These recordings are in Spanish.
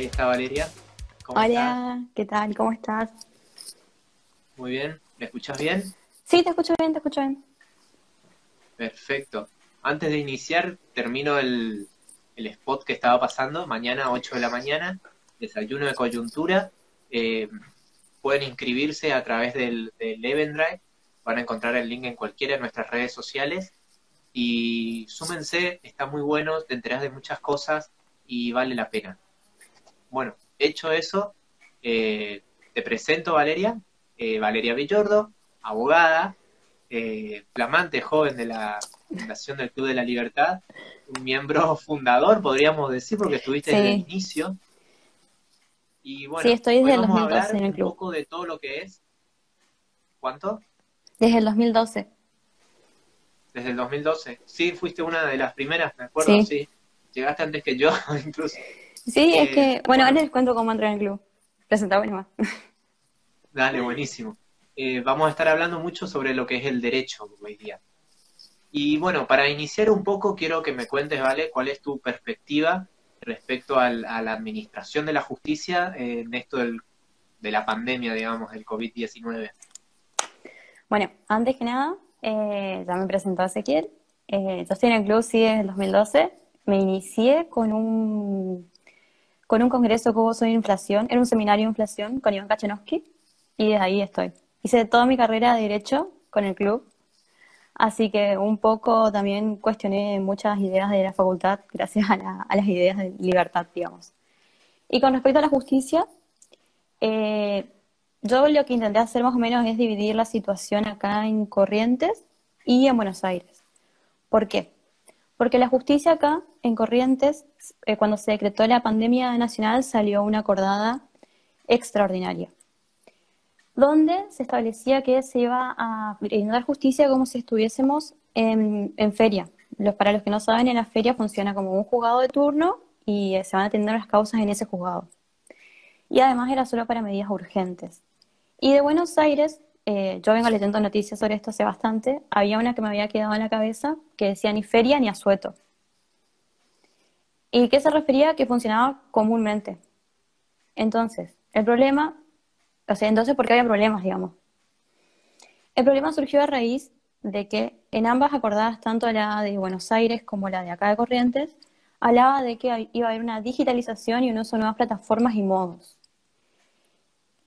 Ahí está Valeria. ¿Cómo Hola, ¿qué tal? ¿Cómo estás? Muy bien. ¿Me escuchas bien? Sí, te escucho bien, te escucho bien. Perfecto. Antes de iniciar, termino el, spot que estaba pasando. Mañana, 8 de la mañana, desayuno de coyuntura. Eh, pueden inscribirse a través del, del Eventbrite. Van a encontrar el link en cualquiera de nuestras redes sociales. Y súmense, está muy bueno, te enteras de muchas cosas y vale la pena. Bueno, hecho eso, eh, te presento Valeria, eh, Valeria Villordo, abogada, eh, flamante joven de la Fundación del Club de la Libertad, un miembro fundador, podríamos decir, porque estuviste desde el inicio. Y bueno, sí, estoy desde el 2012 en el club. Un poco de todo lo que es. ¿Cuánto? Desde el 2012. Desde el 2012. Sí, fuiste una de las primeras, me acuerdo, sí. Llegaste antes que yo, incluso. Sí, es que, eh, bueno, ahora les cuento cómo entrar en el club. Presentaba más. Dale, buenísimo. Eh, vamos a estar hablando mucho sobre lo que es el derecho hoy día. Y bueno, para iniciar un poco, quiero que me cuentes, ¿vale? ¿Cuál es tu perspectiva respecto a la administración de la justicia en esto de la pandemia, digamos, del COVID-19? Bueno, antes que nada, eh, ya me presentó Ezequiel. Eh, yo estoy en el club sí desde el 2012. Me inicié con un, con un congreso que hubo sobre inflación. Era un seminario de inflación con Iván Kachanowski y desde ahí estoy. Hice toda mi carrera de Derecho con el club. Así que un poco también cuestioné muchas ideas de la facultad gracias a, las ideas de libertad, digamos. Y con respecto a la justicia, eh, yo lo que intenté hacer más o menos es dividir la situación acá en Corrientes y en Buenos Aires. ¿Por qué? Porque la justicia acá en Corrientes, eh, cuando se decretó la pandemia nacional, salió una acordada extraordinaria, donde se establecía que se iba a brindar justicia como si estuviésemos en, en feria. Los, para los que no saben, en la feria funciona como un juzgado de turno y eh, se van a atender las causas en ese juzgado. Y además era solo para medidas urgentes. Y de Buenos Aires, eh, yo vengo leyendo noticias sobre esto hace bastante, había una que me había quedado en la cabeza que decía ni feria ni asueto. ¿Y qué se refería? Que funcionaba comúnmente. Entonces, el problema, o sea, entonces, ¿por qué había problemas, digamos? El problema surgió a raíz de que en ambas acordadas, tanto la de Buenos Aires como la de acá de Corrientes, hablaba de que iba a haber una digitalización y un uso de nuevas plataformas y modos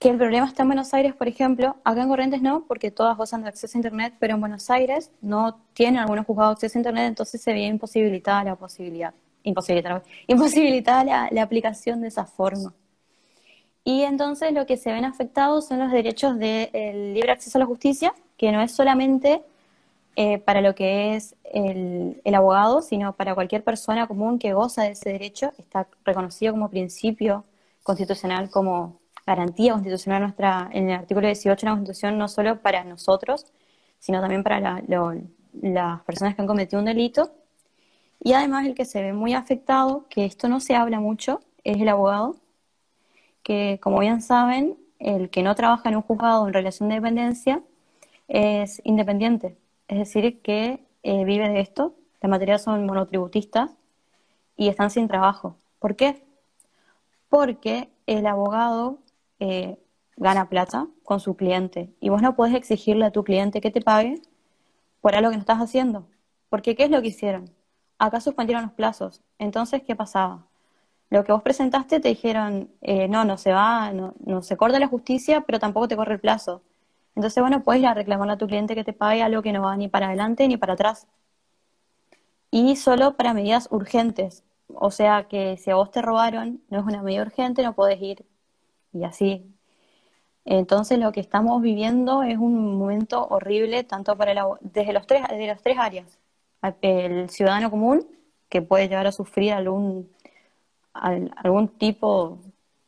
que el problema está en Buenos Aires, por ejemplo, acá en Corrientes no, porque todas gozan de acceso a Internet, pero en Buenos Aires no tienen algunos juzgados acceso a Internet, entonces se ve imposibilitada la posibilidad, imposibilitada, imposibilitada la, aplicación de esa forma. Y entonces lo que se ven afectados son los derechos del libre acceso a la justicia, que no es solamente eh, para lo que es el, abogado, sino para cualquier persona común que goza de ese derecho, está reconocido como principio constitucional, como garantía constitucional nuestra, en el artículo 18 de la Constitución, no solo para nosotros, sino también para las personas que han cometido un delito. Y además el que se ve muy afectado, que esto no se habla mucho, es el abogado, que como bien saben, el que no trabaja en un juzgado en relación de dependencia es independiente, es decir, que eh, vive de esto, la mayoría son monotributistas y están sin trabajo. ¿Por qué? Porque el abogado eh, gana plata con su cliente y vos no podés exigirle a tu cliente que te pague por algo que no estás haciendo. Porque ¿qué es lo que hicieron? Acá suspendieron los plazos. Entonces, ¿qué pasaba? Lo que vos presentaste te dijeron, eh, no, no se va, no, no, se corta la justicia, pero tampoco te corre el plazo. Entonces, bueno, puedes ir a reclamarle a tu cliente que te pague algo que no va ni para adelante ni para atrás. Y solo para medidas urgentes. O sea que si a vos te robaron, no es una medida urgente, no podés ir y así. Entonces lo que estamos viviendo es un momento horrible tanto para desde los tres desde las tres áreas. El ciudadano común que puede llegar a sufrir algún algún tipo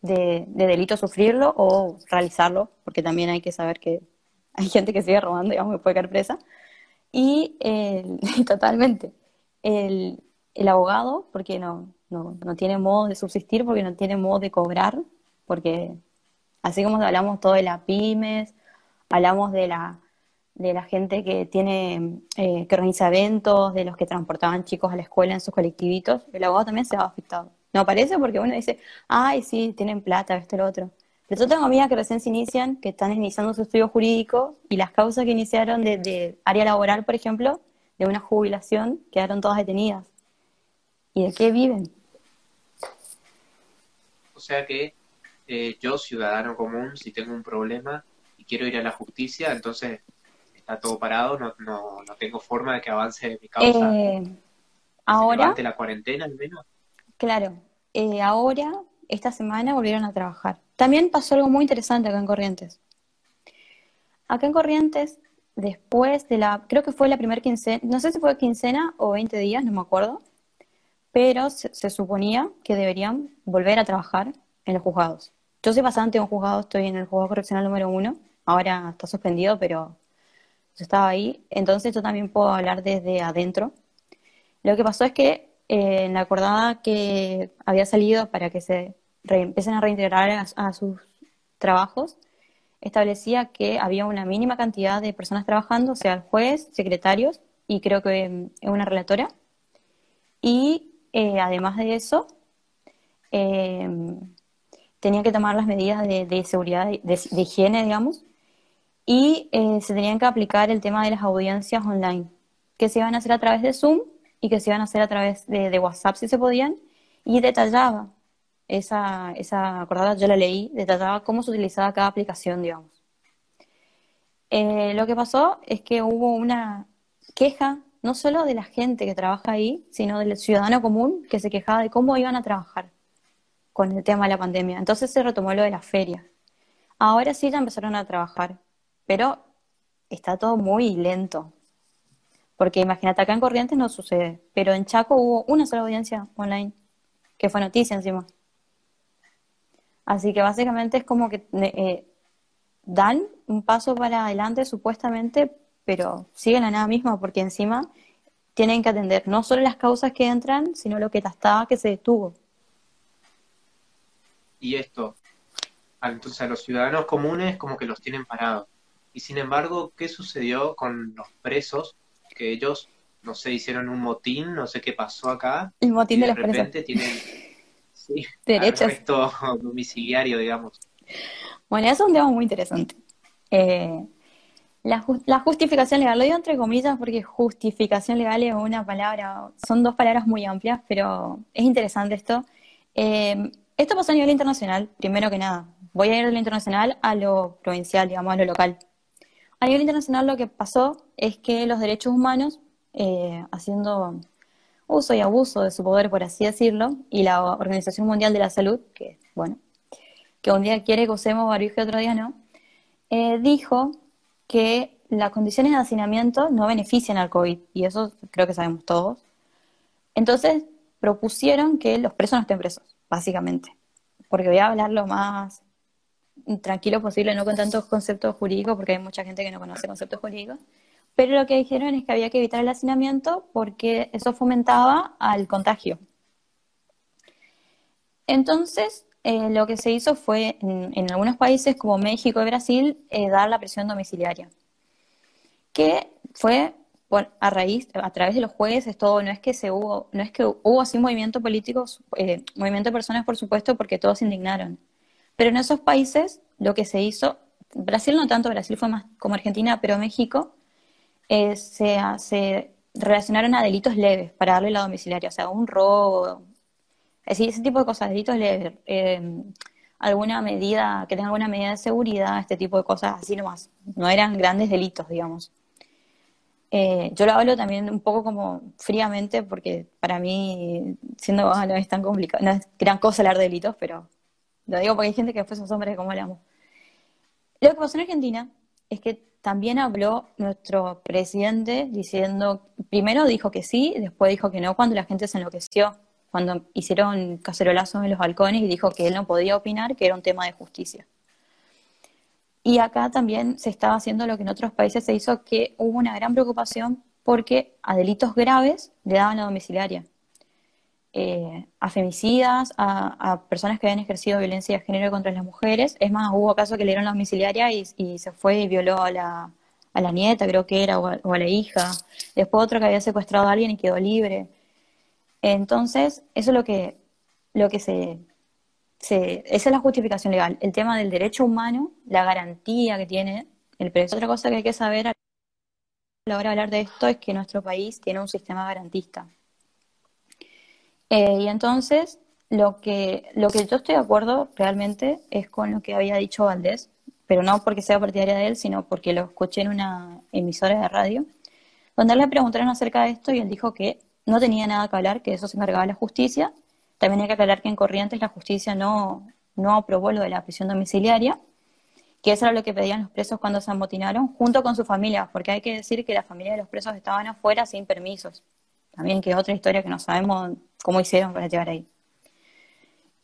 de, delito sufrirlo o realizarlo, porque también hay que saber que hay gente que sigue robando, digamos, que puede caer presa. Y, totalmente, el, el, abogado, porque no, no, no tiene modo de subsistir, porque no tiene modo de cobrar, porque así como hablamos todo de las pymes, hablamos de la, de la gente que tiene, eh, que organiza eventos, de los que transportaban chicos a la escuela en sus colectivitos, el abogado también se va afectado. No parece porque uno dice, ay, sí, tienen plata, esto, lo otro. Pero yo tengo amigas que recién se inician, que están iniciando su estudio jurídico, y las causas que iniciaron de, de área laboral, por ejemplo, de una jubilación, quedaron todas detenidas. ¿Y de qué viven? O sea que eh, yo, ciudadano común, si tengo un problema y quiero ir a la justicia, entonces está todo parado, no, no, no tengo forma de que avance mi causa. Eh, ahora, la cuarentena al menos. Claro, eh, ahora, esta semana volvieron a trabajar. También pasó algo muy interesante acá en Corrientes. Acá en Corrientes, después de la, creo que fue la primera quincena, no sé si fue quincena o 20 días, no me acuerdo, pero se, suponía que deberían volver a trabajar en los juzgados. Yo soy pasante en un juzgado, estoy en el juzgado correccional número uno, ahora está suspendido, pero yo estaba ahí, entonces yo también puedo hablar desde adentro. Lo que pasó es que eh, en la acordada que había salido para que se empiecen a reintegrar a, sus trabajos, establecía que había una mínima cantidad de personas trabajando, o sea, el juez, secretarios y creo que mm, una relatora, y eh, además de eso, eh, tenían que tomar las medidas de, seguridad, de, higiene, digamos, y eh, se tenían que aplicar el tema de las audiencias online, que se iban a hacer a través de Zoom y que se iban a hacer a través de, WhatsApp si se podían, y detallaba esa, esa acordada, yo la leí, detallaba cómo se utilizaba cada aplicación, digamos. lo que pasó es que hubo una queja no solo de la gente que trabaja ahí, sino del ciudadano común que se quejaba de cómo iban a trabajar con el tema de la pandemia. Entonces se retomó lo de la feria. Ahora sí ya empezaron a trabajar, pero está todo muy lento. Porque imagínate, acá en Corrientes no sucede, pero en Chaco hubo una sola audiencia online, que fue noticia encima. Así que básicamente es como que eh, dan un paso para adelante supuestamente pero siguen la nada misma porque encima tienen que atender no solo las causas que entran, sino lo que estaba que se detuvo. Y esto, entonces a los ciudadanos comunes como que los tienen parados. Y sin embargo, ¿qué sucedió con los presos? Que ellos, no sé, hicieron un motín, no sé qué pasó acá. El motín de, de los presos. repente tienen sí, derechos. Arresto domiciliario, digamos. Bueno, eso es un tema muy interesante. Eh, la, justificación legal, lo digo entre comillas porque justificación legal es una palabra, son dos palabras muy amplias, pero es interesante esto. Eh, esto pasó a nivel internacional, primero que nada. Voy a ir de lo internacional a lo provincial, digamos, a lo local. A nivel internacional lo que pasó es que los derechos humanos, eh, haciendo uso y abuso de su poder, por así decirlo, y la Organización Mundial de la Salud, que, bueno, que un día quiere que usemos barbijo y otro día no, eh, dijo que las condiciones de hacinamiento no benefician al COVID, y eso creo que sabemos todos. Entonces propusieron que los presos no estén presos, básicamente, porque voy a hablar lo más tranquilo posible, no con tantos conceptos jurídicos, porque hay mucha gente que no conoce conceptos jurídicos, pero lo que dijeron es que había que evitar el hacinamiento porque eso fomentaba al contagio. Entonces, eh, lo que se hizo fue, en, algunos países como México y Brasil, eh, dar la presión domiciliaria, que fue a raíz, a través de los jueces, todo, no es que se hubo, no es que hubo así movimiento político, eh, movimiento de personas, por supuesto, porque todos se indignaron. Pero en esos países lo que se hizo, Brasil no tanto, Brasil fue más como Argentina, pero México, se, se relacionaron a delitos leves para darle la domiciliaria, o sea, un robo, ese tipo de cosas, delitos leves, eh, alguna medida, que tenga alguna medida de seguridad, este tipo de cosas así nomás. No eran grandes delitos, digamos. Eh, yo lo hablo también un poco como fríamente, porque para mí, siendo no es tan complicado, no es gran cosa hablar de delitos, pero lo digo porque hay gente que después somos hombres como hablamos. Lo que pasó en Argentina es que también habló nuestro presidente diciendo, primero dijo que sí, después dijo que no cuando la gente se enloqueció cuando hicieron cacerolazos en los balcones y dijo que él no podía opinar, que era un tema de justicia. Y acá también se estaba haciendo lo que en otros países se hizo, que hubo una gran preocupación porque a delitos graves le daban la domiciliaria. Eh, a femicidas, a, personas que habían ejercido violencia de género contra las mujeres. Es más, hubo casos que le dieron la domiciliaria y, se fue y violó a la, a la nieta, creo que era, o a, o a, la hija. Después otro que había secuestrado a alguien y quedó libre. Entonces, eso es lo que, lo que se, se, esa es la justificación legal, el tema del derecho humano, la garantía que tiene el preso. Otra cosa que hay que saber a la hora de hablar de esto es que nuestro país tiene un sistema garantista. Eh, y entonces, lo que, lo que yo estoy de acuerdo realmente es con lo que había dicho Valdés, pero no porque sea partidaria de él, sino porque lo escuché en una emisora de radio, donde le preguntaron acerca de esto y él dijo que no tenía nada que hablar, que eso se encargaba la justicia. También hay que aclarar que en Corrientes la justicia no, no aprobó lo de la prisión domiciliaria, que eso era lo que pedían los presos cuando se amotinaron, junto con sus familias, porque hay que decir que la familia de los presos estaban afuera sin permisos. También que es otra historia que no sabemos cómo hicieron para llegar ahí.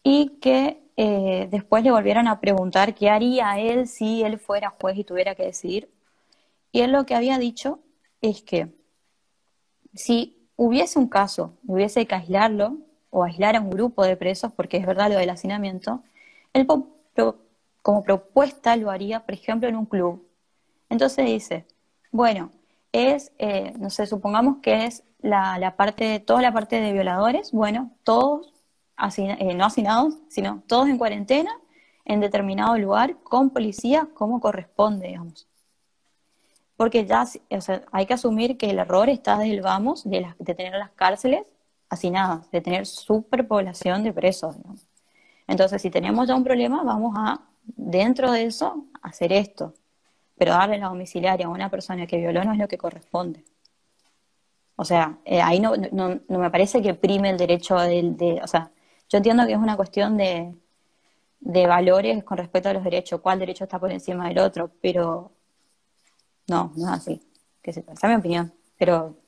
Y que eh, después le volvieron a preguntar qué haría él si él fuera juez y tuviera que decidir. Y él lo que había dicho es que si hubiese un caso, hubiese que aislarlo o aislar a un grupo de presos, porque es verdad lo del hacinamiento, él como propuesta lo haría, por ejemplo, en un club. Entonces dice, bueno, es, eh, no sé, supongamos que es la, la, parte, toda la parte de violadores, bueno, todos, eh, no hacinados, sino todos en cuarentena, en determinado lugar, con policía, como corresponde, digamos. Porque ya hay que asumir que el error está desde el vamos de, de tener las cárceles hacinadas, de tener superpoblación de presos. Entonces, si tenemos ya un problema, vamos a, dentro de eso, hacer esto. Pero darle la domiciliaria a una persona que violó no es lo que corresponde. O sea, eh, ahí no, no, no, me parece que prime el derecho de, O sea, yo entiendo que es una cuestión de, de valores con respecto a los derechos, cuál derecho está por encima del otro, pero no, no es así. Esa es mi opinión. Pero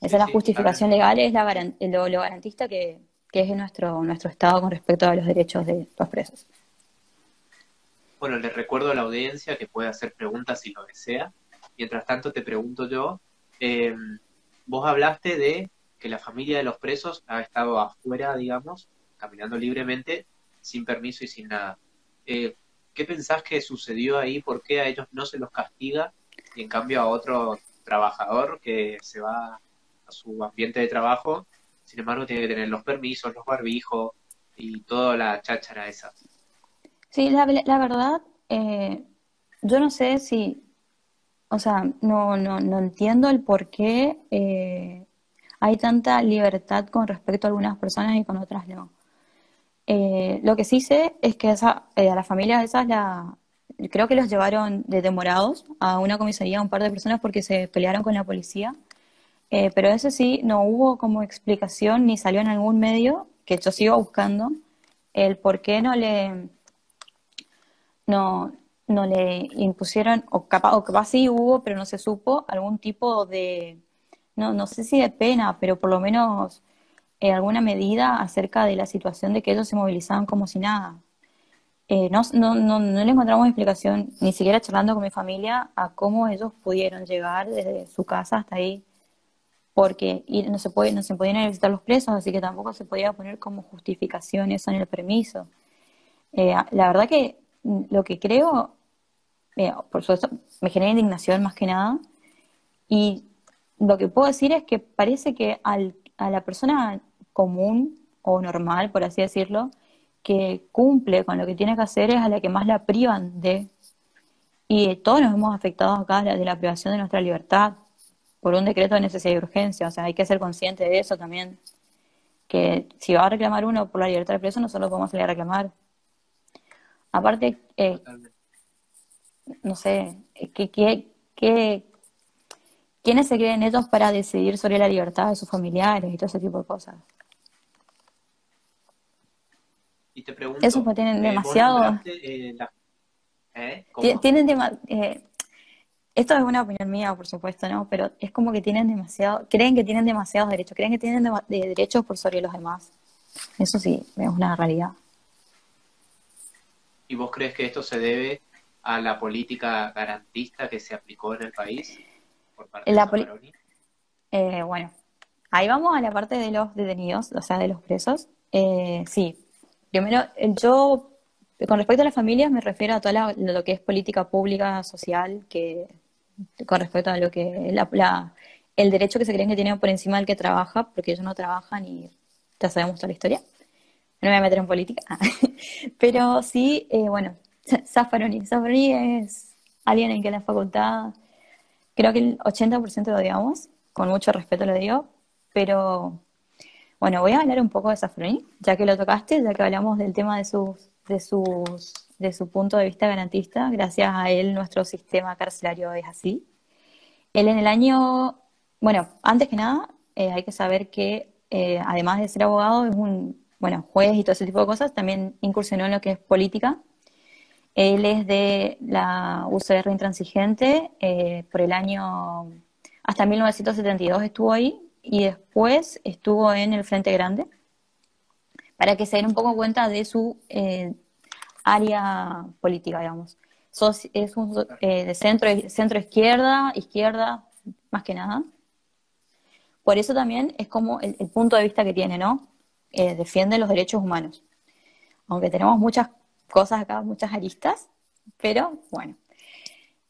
esa es la justificación legal, es la lo, lo, garantista que, que es nuestro, nuestro Estado con respecto a los derechos de los presos. Bueno, les recuerdo a la audiencia que puede hacer preguntas si lo desea. Mientras tanto, te pregunto yo, eh, vos hablaste de que la familia de los presos ha estado afuera, digamos, caminando libremente, sin permiso y sin nada. Eh, ¿Qué pensás que sucedió ahí? ¿Por qué a ellos no se los castiga y en cambio a otro trabajador que se va a su ambiente de trabajo, sin embargo tiene que tener los permisos, los barbijos y toda la cháchara esa? Sí, la, la verdad, eh, yo no sé si, o sea, no, no, no entiendo el por qué eh, hay tanta libertad con respecto a algunas personas y con otras no. Eh, lo que sí sé es que esa, a la familia esas la, creo que los llevaron de demorados a una comisaría un par de personas porque se pelearon con la policía. Eh, pero eso sí, no hubo como explicación ni salió en algún medio, que yo sigo buscando, el por qué no le, no, no le impusieron, o capaz, o capaz sí hubo, pero no se supo, algún tipo de, no, no sé si de pena, pero por lo menos eh, alguna medida acerca de la situación de que ellos se movilizaban como si nada. Eh, no, no, no, no, le encontramos explicación, ni siquiera charlando con mi familia, a cómo ellos pudieron llegar desde su casa hasta ahí, porque no se puede, no se podían ir los presos, así que tampoco se podía poner como justificación eso en el permiso. Eh, la verdad que lo que creo, por supuesto, me genera indignación más que nada, y lo que puedo decir es que parece que al, a la persona común o normal, por así decirlo, que cumple con lo que tiene que hacer es a la que más la privan de. Y todos nos hemos afectado acá de la privación de nuestra libertad por un decreto de necesidad y urgencia. O sea, hay que ser consciente de eso también. Que si va a reclamar uno por la libertad de preso, nosotros podemos salir a reclamar. Aparte, eh, no sé, ¿qué, qué, qué, quiénes se creen ellos para decidir sobre la libertad de sus familiares y todo ese tipo de cosas? Y te pregunto, Eso pues tienen eh, demasiado... Eh, ¿Eh? Tienen Esto es una opinión mía, por supuesto, ¿no? Pero es como que tienen demasiado, creen que tienen demasiados derechos, creen que tienen derechos por sobre los demás. Eso sí, es una realidad. ¿Y vos crees que esto se debe a la política garantista que se aplicó en el país por parte la de eh, Bueno, ahí vamos a la parte de los detenidos, o sea, de los presos. Eh, sí, Primero, yo, con respecto a las familias, me refiero a todo lo que es política pública, social, que con respecto a lo que la, el derecho que se creen que tienen por encima del que trabaja, porque ellos no trabajan y ya sabemos toda la historia. no me voy a meter en política, pero sí, eh, bueno, Zaffaroni. Zaffaroni es alguien en que la facultad, creo que el 80% lo odiamos, con mucho respeto lo digo, pero bueno, voy a hablar un poco de Zaffaroni, ya que lo tocaste, ya que hablamos del tema de sus, de sus, de su punto de vista garantista, gracias a él nuestro sistema carcelario es así. Él en el año, bueno, antes que nada, eh, hay que saber que eh, además de ser abogado, es un, bueno, juez y todo ese tipo de cosas, también incursionó en lo que es política. Él es de la UCR intransigente, eh, por el año, hasta 1972 estuvo ahí, y después estuvo en el Frente Grande, para que se den un poco cuenta de su área política, digamos. es un, de centro, centro izquierda, izquierda, más que nada. Por eso también es como el, punto de vista que tiene, ¿no? Eh, defiende los derechos humanos. Aunque tenemos muchas cosas acá, muchas aristas, pero bueno.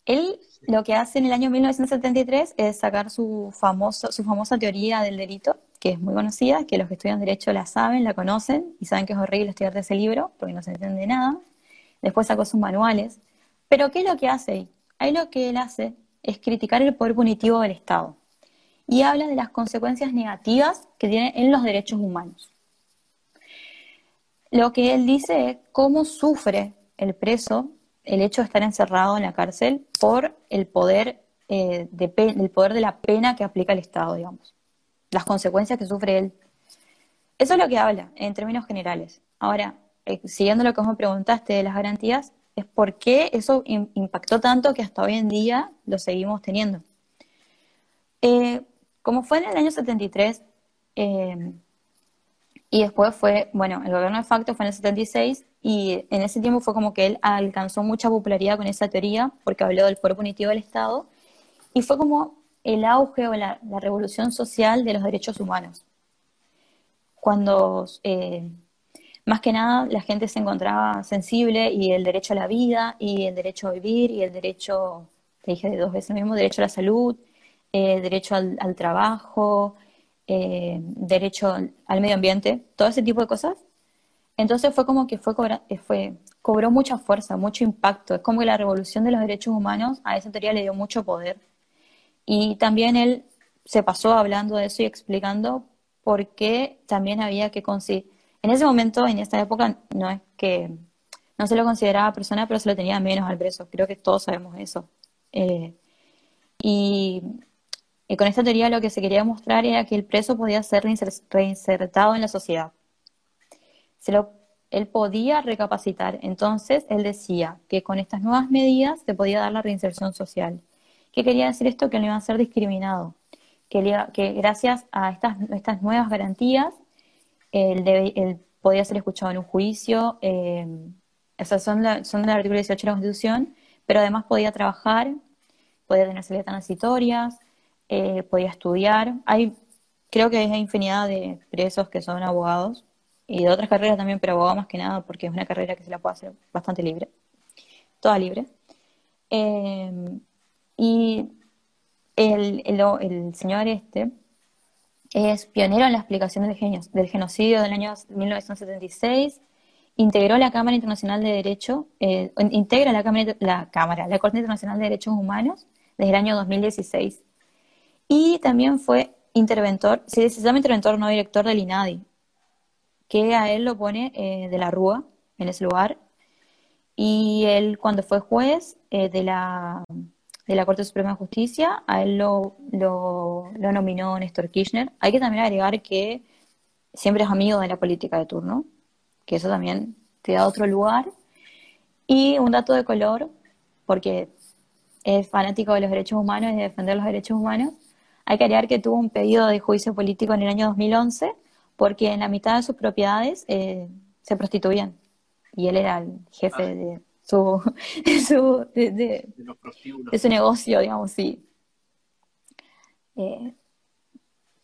Él lo que hace en el año 1973 es sacar su, famoso, su famosa teoría del delito, que es muy conocida, que los que estudian derecho la saben, la conocen y saben que es horrible estudiar ese libro porque no se entiende nada. Después sacó sus manuales. Pero ¿qué es lo que hace ahí? Ahí lo que él hace es criticar el poder punitivo del Estado y habla de las consecuencias negativas que tiene en los derechos humanos. Lo que él dice es cómo sufre el preso el hecho de estar encerrado en la cárcel por el poder, eh, de, el poder de la pena que aplica el Estado, digamos. Las consecuencias que sufre él. Eso es lo que habla en términos generales. Ahora, eh, siguiendo lo que vos me preguntaste de las garantías, es por qué eso impactó tanto que hasta hoy en día lo seguimos teniendo. Eh, como fue en el año 73, eh, y después fue, bueno, el gobierno de facto fue en el 76, y en ese tiempo fue como que él alcanzó mucha popularidad con esa teoría, porque habló del poder punitivo del Estado, y fue como el auge o la, revolución social de los derechos humanos. Cuando más que nada la gente se encontraba sensible y el derecho a la vida y el derecho a vivir y el derecho, te dije dos veces mismo, derecho a la salud, eh, derecho al, trabajo, eh, derecho al medio ambiente, todo ese tipo de cosas. Entonces fue como que fue, eh, fue cobró mucha fuerza, mucho impacto. Es como que la revolución de los derechos humanos a esa teoría le dio mucho poder. Y también él se pasó hablando de eso y explicando por qué también había que conseguir. En ese momento, en esta época, no es que no se lo consideraba persona, pero se lo tenía menos al preso. Creo que todos sabemos eso. y y con esta teoría lo que se quería mostrar era que el preso podía ser reinsertado en la sociedad. Se lo, él podía recapacitar. Entonces, él decía que con estas nuevas medidas se podía dar la reinserción social. ¿Qué quería decir esto? Que no iba a ser discriminado. Que, que gracias a estas, estas nuevas garantías, él, podía ser escuchado en un juicio. Eh, son, son del artículo 18 de la Constitución, pero además podía trabajar, podía tener salidas transitorias, eh, podía estudiar. Hay, creo que hay infinidad de presos que son abogados y de otras carreras también, pero abogado más que nada porque es una carrera que se la puede hacer bastante libre, toda libre. Eh, y el, el, señor este es pionero en la explicación del, genocidio del año 1976 integró la Cámara Internacional de Derecho, eh, integra la Cámara, la Cámara, la Corte Internacional de Derechos Humanos desde el año 2016. Y también fue interventor, se llama interventor, no director del INADI, que a él lo pone eh, de la Rúa, en ese lugar. Y él, cuando fue juez eh, de, la, de la Corte Suprema de Justicia, a él lo, lo, nominó Néstor Kirchner. Hay que también agregar que siempre es amigo de la política de turno, que eso también te da otro lugar. Y un dato de color, porque es fanático de los derechos humanos y de defender los derechos humanos, hay que agregar que tuvo un pedido de juicio político en el año 2011 porque en la mitad de sus propiedades eh, se prostituían y él era el jefe ah. de su, de su, de, su negocio, digamos, sí. Eh,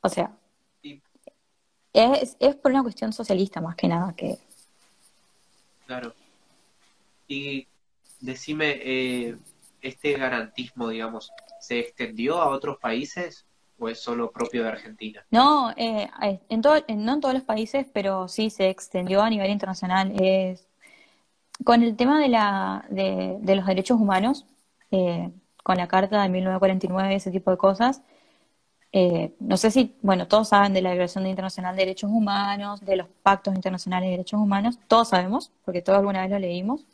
o sea, es, es por una cuestión socialista más que nada que... Claro. Y decime, eh, este garantismo, digamos, ¿se extendió a otros países? ¿O es solo propio de Argentina? No, eh, en todo, no en todos los países, pero sí se extendió a nivel internacional. Es, con el tema de, la, de, los derechos humanos, eh, con la Carta de 1949 ese tipo de cosas, eh, no sé si, bueno, todos saben de la Declaración Internacional de Derechos Humanos, de los pactos internacionales de derechos humanos, todos sabemos, porque todos alguna vez lo leímos,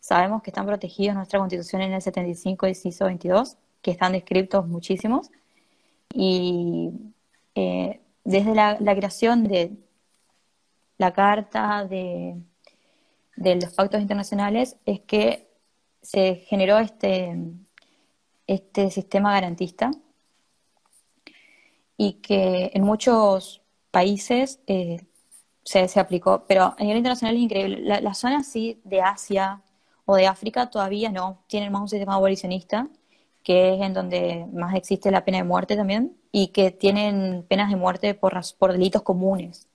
sabemos que están protegidos nuestra Constitución en el 75 y CISO 22, que están descritos muchísimos, y eh, desde la, creación de la Carta de, de los pactos internacionales es que se generó este, este sistema garantista y que en muchos países eh, se, se, aplicó, pero a nivel internacional es increíble. La, la zona así de Asia o de África todavía no, tienen más un sistema abolicionista, que es en donde más existe la pena de muerte también, y que tienen penas de muerte por, por delitos comunes,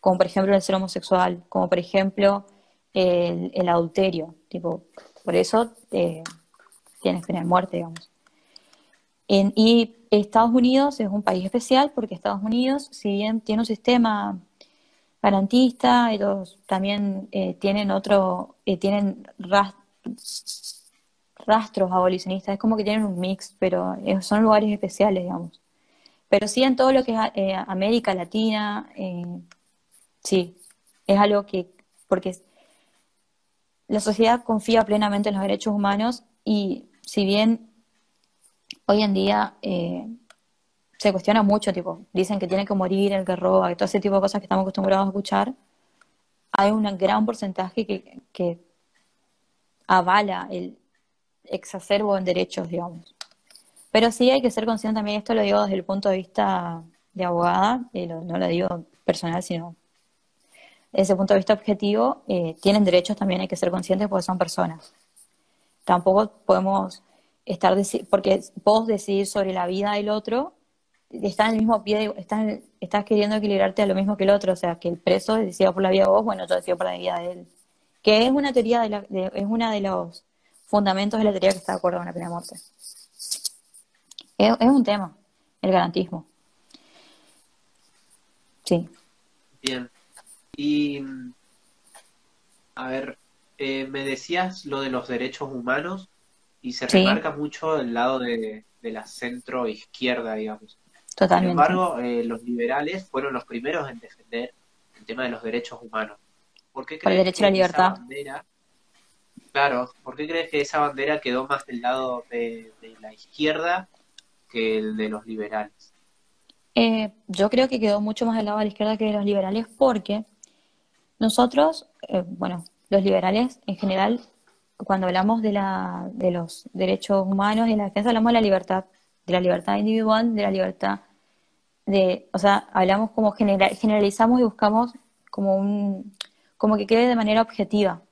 como por ejemplo el ser homosexual, como por ejemplo el, el adulterio, tipo, por eso eh, tienes pena de muerte, digamos. En, y Estados Unidos es un país especial porque Estados Unidos, si bien tiene un sistema garantista, ellos también eh, tienen otro, eh, tienen rastros abolicionistas, es como que tienen un mix, pero son lugares especiales, digamos. Pero sí en todo lo que es eh, América Latina, sí, es algo que, porque la sociedad confía plenamente en los derechos humanos y si bien hoy en día eh, se cuestiona mucho, tipo, dicen que tiene que morir el que roba y todo ese tipo de cosas que estamos acostumbrados a escuchar. Hay un gran porcentaje que, avala el exacerbo en derechos, digamos. Pero sí hay que ser consciente también, esto lo digo desde el punto de vista de abogada, y no lo digo personal, sino desde el punto de vista objetivo, eh, tienen derechos también, hay que ser conscientes porque son personas. Tampoco podemos estar porque vos decidir sobre la vida del otro, está en el mismo pie, estás, estás queriendo equilibrarte a lo mismo que el otro, o sea, que el preso decida por la vida de vos, bueno, yo decido por la vida de él. Que es una teoría, de, la, es uno de los fundamentos de la teoría que está de acuerdo con la pena de muerte. Es, es un tema, el garantismo. Sí. Bien. Y, a ver, eh, me decías lo de los derechos humanos y se remarca mucho el lado de, la centro izquierda, digamos. Totalmente. Sin embargo, eh, los liberales fueron los primeros en defender el tema de los derechos humanos. ¿Por qué crees el derecho a la libertad. Bandera, claro, ¿por qué crees que esa bandera quedó más del lado de, la izquierda que el de los liberales? Eh, yo creo que quedó mucho más del lado de la izquierda que de los liberales porque nosotros, eh, bueno, los liberales en general cuando hablamos de, la, de los derechos humanos y la defensa, hablamos de la libertad, de la libertad individual, de la libertad de, o sea, hablamos como general, generalizamos y buscamos como un, como que quede de manera objetiva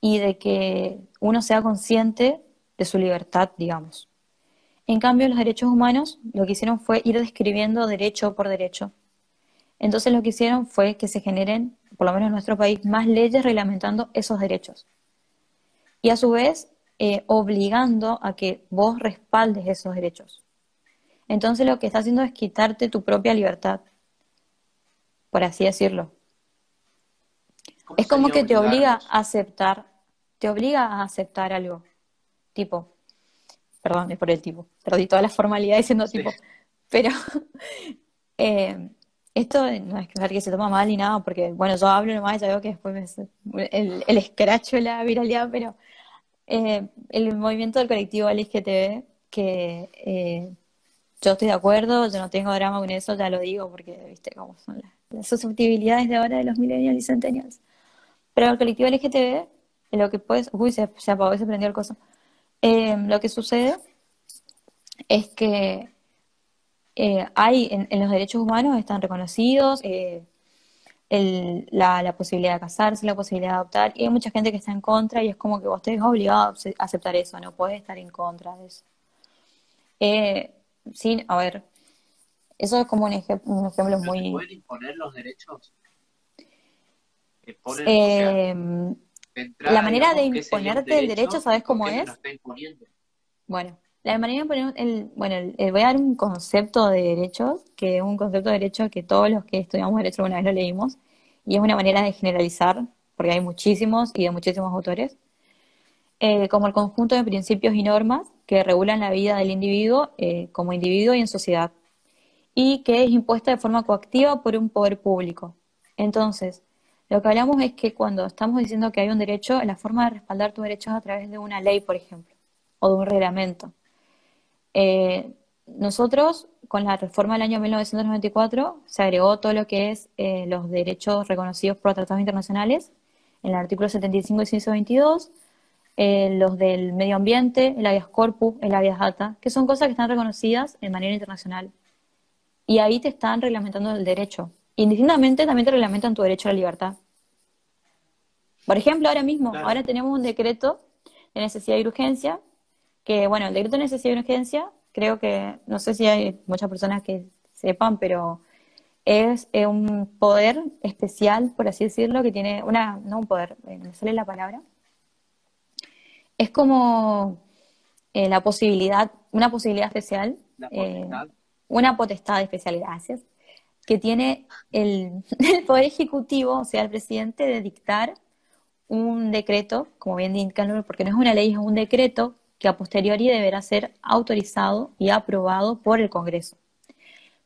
y de que uno sea consciente de su libertad, digamos. En cambio, los derechos humanos lo que hicieron fue ir describiendo derecho por derecho. Entonces lo que hicieron fue que se generen, por lo menos en nuestro país, más leyes reglamentando esos derechos y a su vez eh, obligando a que vos respaldes esos derechos. Entonces lo que está haciendo es quitarte tu propia libertad, por así decirlo. Es como que te obliga a aceptar, te obliga a aceptar algo. Tipo, perdón, es por el tipo, perdí toda la formalidad diciendo tipo, pero eh, esto no es que se toma mal ni nada, porque bueno, yo hablo nomás y ya veo que después el, el escracho la viralidad, pero eh, el movimiento del colectivo LGTB, que eh, yo estoy de acuerdo, yo no tengo drama con eso, ya lo digo, porque viste cómo son las, susceptibilidades de ahora de los millennials y centennials. Pero el colectivo LGTB, lo que puedes, uy, se, se apagó el coso. Eh, lo que sucede es que hay en, en, los derechos humanos están reconocidos, el, la, la, posibilidad de casarse, la posibilidad de adoptar, y hay mucha gente que está en contra y es como que vos te ves obligado a aceptar eso, no puedes estar en contra de eso. Eh, sí, a ver, eso es como un, un ejemplo muy... ¿Se pueden imponer los derechos? Eh, la manera de imponerte el derecho, ¿sabes cómo es? Bueno, La manera el, bueno, el, voy a dar un concepto de derechos, que es un concepto de derecho que todos los que estudiamos derecho alguna vez lo leímos, y es una manera de generalizar, porque hay muchísimos y de muchísimos autores, eh, como el conjunto de principios y normas que regulan la vida del individuo eh, como individuo y en sociedad, y que es impuesta de forma coactiva por un poder público. Entonces, lo que hablamos es que cuando estamos diciendo que hay un derecho, la forma de respaldar tu derecho es a través de una ley, por ejemplo, o de un reglamento. Eh, nosotros, con la reforma del año 1994, se agregó todo lo que es eh, los derechos reconocidos por tratados internacionales, en el artículo 75 y 122, eh, los del medio ambiente, el habeas corpus, el habeas data, que son cosas que están reconocidas en manera internacional. Y ahí te están reglamentando el derecho. Indistintamente también te reglamentan tu derecho a la libertad. Por ejemplo, ahora mismo, ahora tenemos un decreto de necesidad y urgencia que, bueno, el decreto de necesidad y urgencia, creo que, no sé si hay muchas personas que sepan, pero es eh, un poder especial, por así decirlo, que tiene una, no un poder, eh, me sale la palabra, es como eh, la posibilidad, una posibilidad especial, una potestad especial, gracias, que tiene el, el, Poder Ejecutivo, o sea, el presidente, de dictar un decreto, como bien indican, porque no es una ley, es un decreto que a posteriori deberá ser autorizado y aprobado por el Congreso.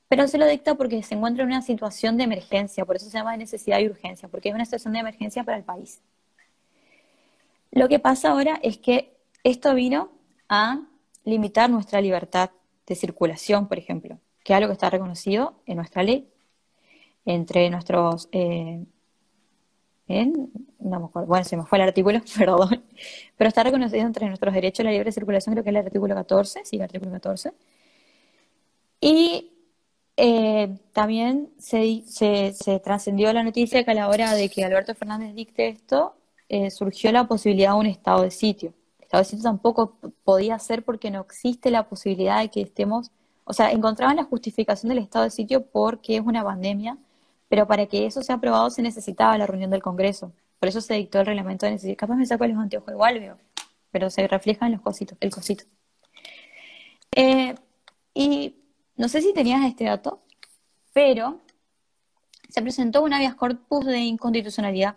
Pero se lo dicta porque se encuentra en una situación de emergencia, por eso se llama necesidad y urgencia, porque es una situación de emergencia para el país. Lo que pasa ahora es que esto vino a limitar nuestra libertad de circulación, por ejemplo, que es algo que está reconocido en nuestra ley, entre nuestros eh, no me acuerdo, bueno, se me fue el artículo, perdón, pero está reconocido entre nuestros derechos la libre circulación, creo que es el artículo 14, sí, el artículo 14. Y eh, también se, se, trascendió la noticia que a la hora de que Alberto Fernández dicte esto, eh, surgió la posibilidad de un estado de sitio. El estado de sitio tampoco podía ser porque no existe la posibilidad de que estemos, o sea, encontraban la justificación del estado de sitio porque es una pandemia pero para que eso sea aprobado se necesitaba la reunión del Congreso. Por eso se dictó el reglamento de necesidad. Capaz me saco los anteojos igual, veo, pero se refleja en los cositos, el cosito. Eh, y no sé si tenías este dato, pero se presentó un habeas corpus de inconstitucionalidad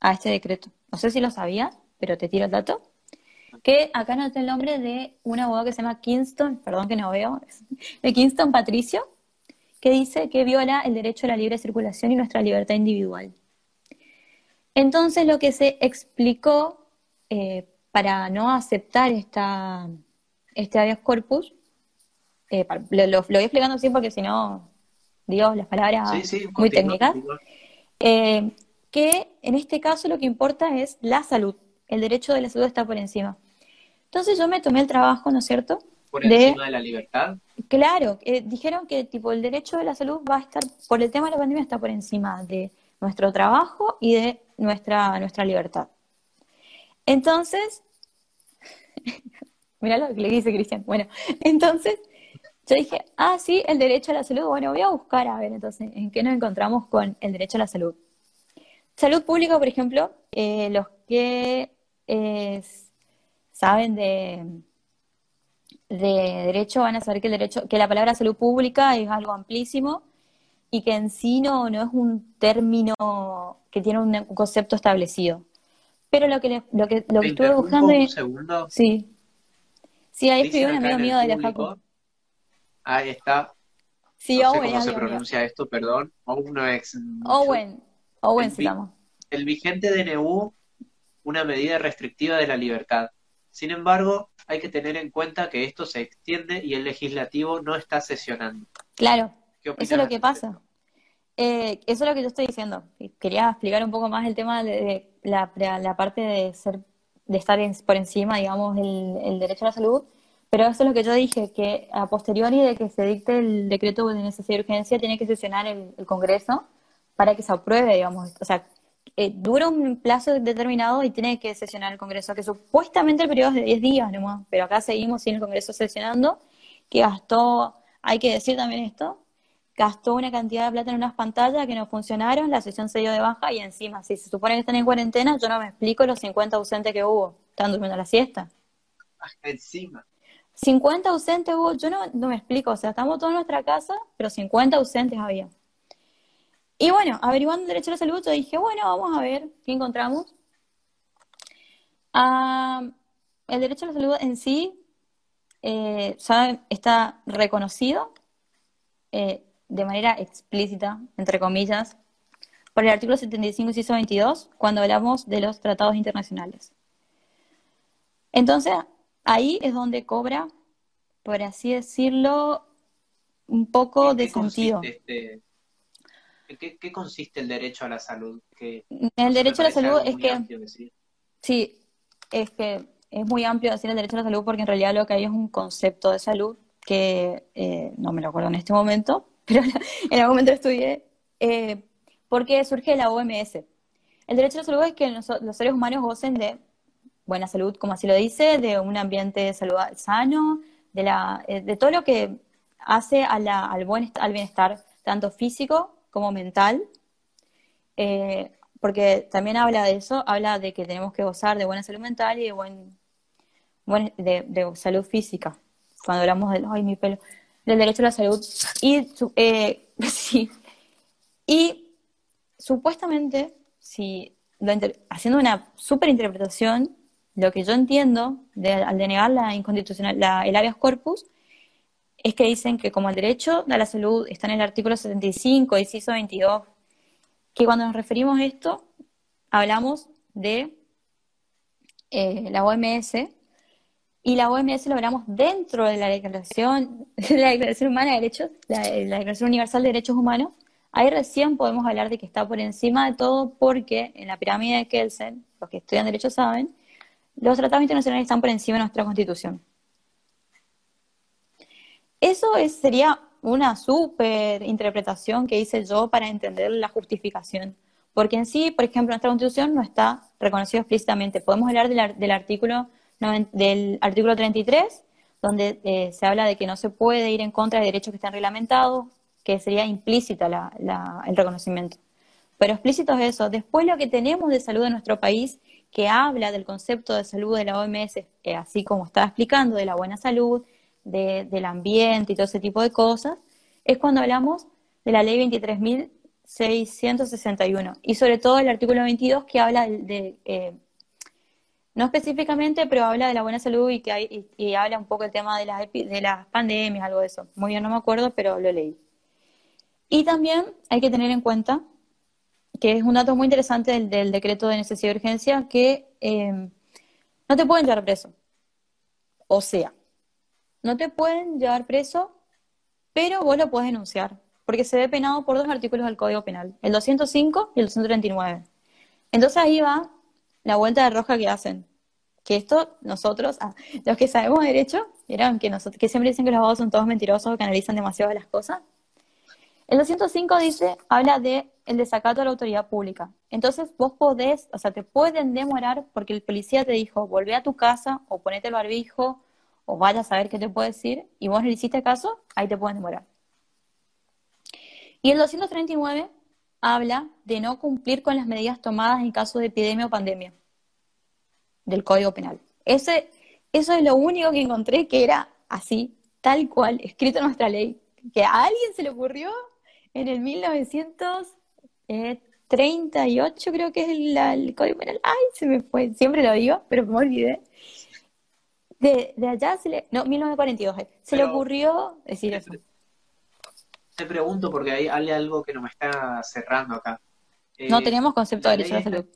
a este decreto. No sé si lo sabías, pero te tiro el dato. Que acá noté el nombre de un abogado que se llama Kingston, perdón que no veo, de Kingston Patricio, que dice que viola el derecho a la libre circulación y nuestra libertad individual. Entonces lo que se explicó eh, para no aceptar esta, este habeas corpus, eh, lo, voy explicando así porque si no, digo las palabras muy técnicas, eh, que en este caso lo que importa es la salud, el derecho de la salud está por encima. Entonces yo me tomé el trabajo, ¿no es cierto?, por encima de, la libertad. Claro, eh, dijeron que tipo el derecho de la salud va a estar, por el tema de la pandemia, está por encima de nuestro trabajo y de nuestra, nuestra libertad. Entonces, mira lo que le dice Cristian. Bueno, entonces yo dije, ah, sí, el derecho a la salud. Bueno, voy a buscar a ver entonces en qué nos encontramos con el derecho a la salud. Salud pública, por ejemplo, eh, los que eh, saben de de derecho van a saber que el derecho, que la palabra salud pública es algo amplísimo y que en sí no, no es un término que tiene un concepto establecido. Pero lo que lo que lo que estuve buscando un segundo? sí. Sí, ahí escribió un amigo mío de la facu. Ahí está. Sí, no Owen, sé cómo se pronuncia esto, perdón. Owen, Owen, Owen se llama. El vigente DNU, una medida restrictiva de la libertad. Sin embargo, hay que tener en cuenta que esto se extiende y el legislativo no está sesionando. Claro, eso es lo que pasa. Eh, eso es lo que yo estoy diciendo. Quería explicar un poco más el tema de, la, parte de ser, de estar por encima, digamos, el, derecho a la salud. Pero eso es lo que yo dije, que a posteriori de que se dicte el decreto de necesidad y urgencia, tiene que sesionar el, el Congreso para que se apruebe, digamos. O sea, eh, dura un plazo determinado y tiene que sesionar el Congreso, que supuestamente el periodo es de 10 días nomás, pero acá seguimos sin el Congreso sesionando, que gastó, hay que decir también esto, gastó una cantidad de plata en unas pantallas que no funcionaron, la sesión se dio de baja y encima, si se supone que están en cuarentena, yo no me explico los 50 ausentes que hubo, están durmiendo la siesta. Encima. 50 ausentes hubo, yo no, no me explico, o sea, estamos todos en nuestra casa, pero 50 ausentes había. Y bueno, averiguando el derecho a la salud, yo dije, bueno, vamos a ver qué encontramos. Ah, el derecho a la salud en sí eh, está reconocido eh, de manera explícita, entre comillas, por el artículo 75 y 22 cuando hablamos de los tratados internacionales. Entonces, ahí es donde cobra, por así decirlo, un poco de sentido. Este, ¿qué, ¿Qué, consiste el derecho a la salud? el derecho a la salud es que... Sí, es que es muy amplio decir el derecho a la salud porque en realidad lo que hay es un concepto de salud que eh, no me lo acuerdo en este momento, pero en algún momento estudié, eh, porque surge la OMS. El derecho a la salud es que los, seres humanos gocen de buena salud, como así lo dice, de un ambiente sano, de, la, eh, de todo lo que hace a la, al, buen, al bienestar, tanto físico como mental, eh, porque también habla de eso, habla de que tenemos que gozar de buena salud mental y de, buen, de, salud física, cuando hablamos del, ay, mi pelo, del derecho a la salud. Y, eh, sí, y supuestamente, si haciendo una super interpretación, lo que yo entiendo al denegar la inconstitucional, el habeas corpus, es que dicen que como el derecho a la salud está en el artículo 75, inciso 22, que cuando nos referimos a esto, hablamos de eh, la OMS, y la OMS lo hablamos dentro de la Declaración, de la Declaración Humana de Derechos, la, la Declaración Universal de Derechos Humanos, ahí recién podemos hablar de que está por encima de todo porque en la pirámide de Kelsen, los que estudian derecho saben, los tratados internacionales están por encima de nuestra constitución. Eso sería una súper interpretación que hice yo para entender la justificación. Porque en sí, por ejemplo, nuestra constitución no está reconocido explícitamente. Podemos hablar del, artículo, del artículo 33, donde eh, se habla de que no se puede ir en contra de derechos que están reglamentados, que sería implícita el reconocimiento. Pero explícito es eso. Después lo que tenemos de salud en nuestro país, que habla del concepto de salud de la OMS, eh, así como estaba explicando, de la buena salud, del ambiente y todo ese tipo de cosas, es cuando hablamos de la ley 23.661 y sobre todo el artículo 22 que habla de, eh, no específicamente, pero habla de la buena salud y, que y, habla un poco el tema de las, de las pandemias, algo de eso. Muy bien, no me acuerdo, pero lo leí. Y también hay que tener en cuenta que es un dato muy interesante del, decreto de necesidad de urgencia, que eh, no te pueden llevar preso. O sea, no te pueden llevar preso, pero vos lo puedes denunciar, porque se ve penado por dos artículos del Código Penal, el 205 y el 239. Entonces ahí va la vuelta de roja que hacen. Que esto, nosotros, ah, los que sabemos derecho, eran que, nosotros, que siempre dicen que los abogados son todos mentirosos, que analizan demasiado las cosas. El 205 dice, habla de el desacato a la autoridad pública. Entonces vos podés, o sea, te pueden demorar porque el policía te dijo, volvé a tu casa o ponete el barbijo o vaya a saber qué te puede decir, y vos no le hiciste caso, ahí te pueden demorar. Y el 239 habla de no cumplir con las medidas tomadas en caso de epidemia o pandemia del Código Penal. Ese, eso es lo único que encontré que era así, tal cual, escrito en nuestra ley, que a alguien se le ocurrió en el 1938, creo que es el, el Código Penal. Ay, se me fue, siempre lo digo, pero me olvidé. De, allá se le. No, 1942. Eh, se le ocurrió decir eso. Te pregunto porque hay, algo que no me está cerrando acá. no eh, tenemos concepto de derecho a la salud.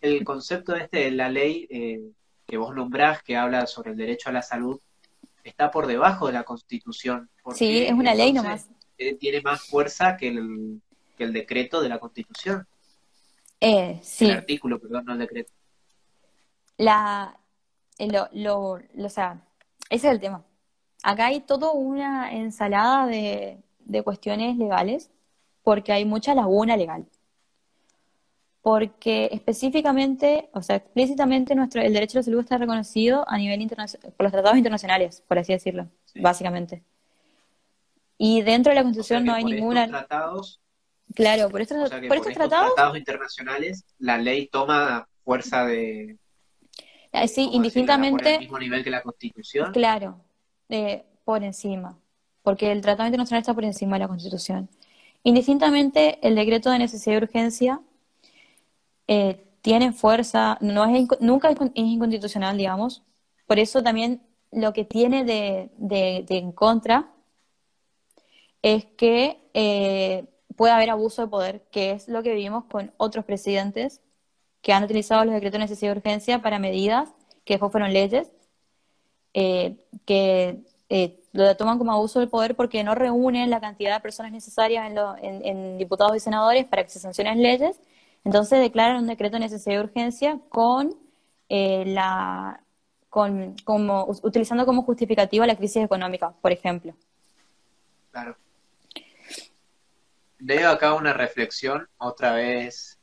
El concepto este de la ley eh, que vos nombrás, que habla sobre el derecho a la salud, está por debajo de la Constitución. Sí, es una ley nomás. Tiene más fuerza que el, que el decreto de la Constitución. Eh, sí. El artículo, perdón, no el decreto. La, eh, lo, lo, o sea, ese es el tema. Acá hay toda una ensalada de, cuestiones legales porque hay mucha laguna legal. Porque específicamente, o sea, explícitamente nuestro, el derecho a la salud está reconocido a nivel internacional, por los tratados internacionales, por así decirlo, básicamente. Y dentro de la Constitución no hay ninguna... Tratados, claro, por estos, por, estos, tratados... tratados internacionales la ley toma fuerza de, Sí, ¿cómo decirlo? ¿La pone indistintamente, al mismo nivel que la Constitución? claro, eh, por encima, porque el Tratado Internacional está por encima de la Constitución. Indistintamente, el decreto de necesidad y urgencia eh, tiene fuerza, no es, nunca es con- es inconstitucional, digamos. Por eso también lo que tiene de, de- de en contra es que eh, puede haber abuso de poder, que es lo que vivimos con otros presidentes que han utilizado los decretos de necesidad y urgencia para medidas que después fueron leyes, eh, que eh, lo toman como abuso del poder porque no reúnen la cantidad de personas necesarias en, diputados y senadores para que se sancionen leyes. Entonces declaran un decreto de necesidad y urgencia con eh, la con como utilizando como justificativa la crisis económica, por ejemplo. Claro. Veo acá una reflexión, otra vez.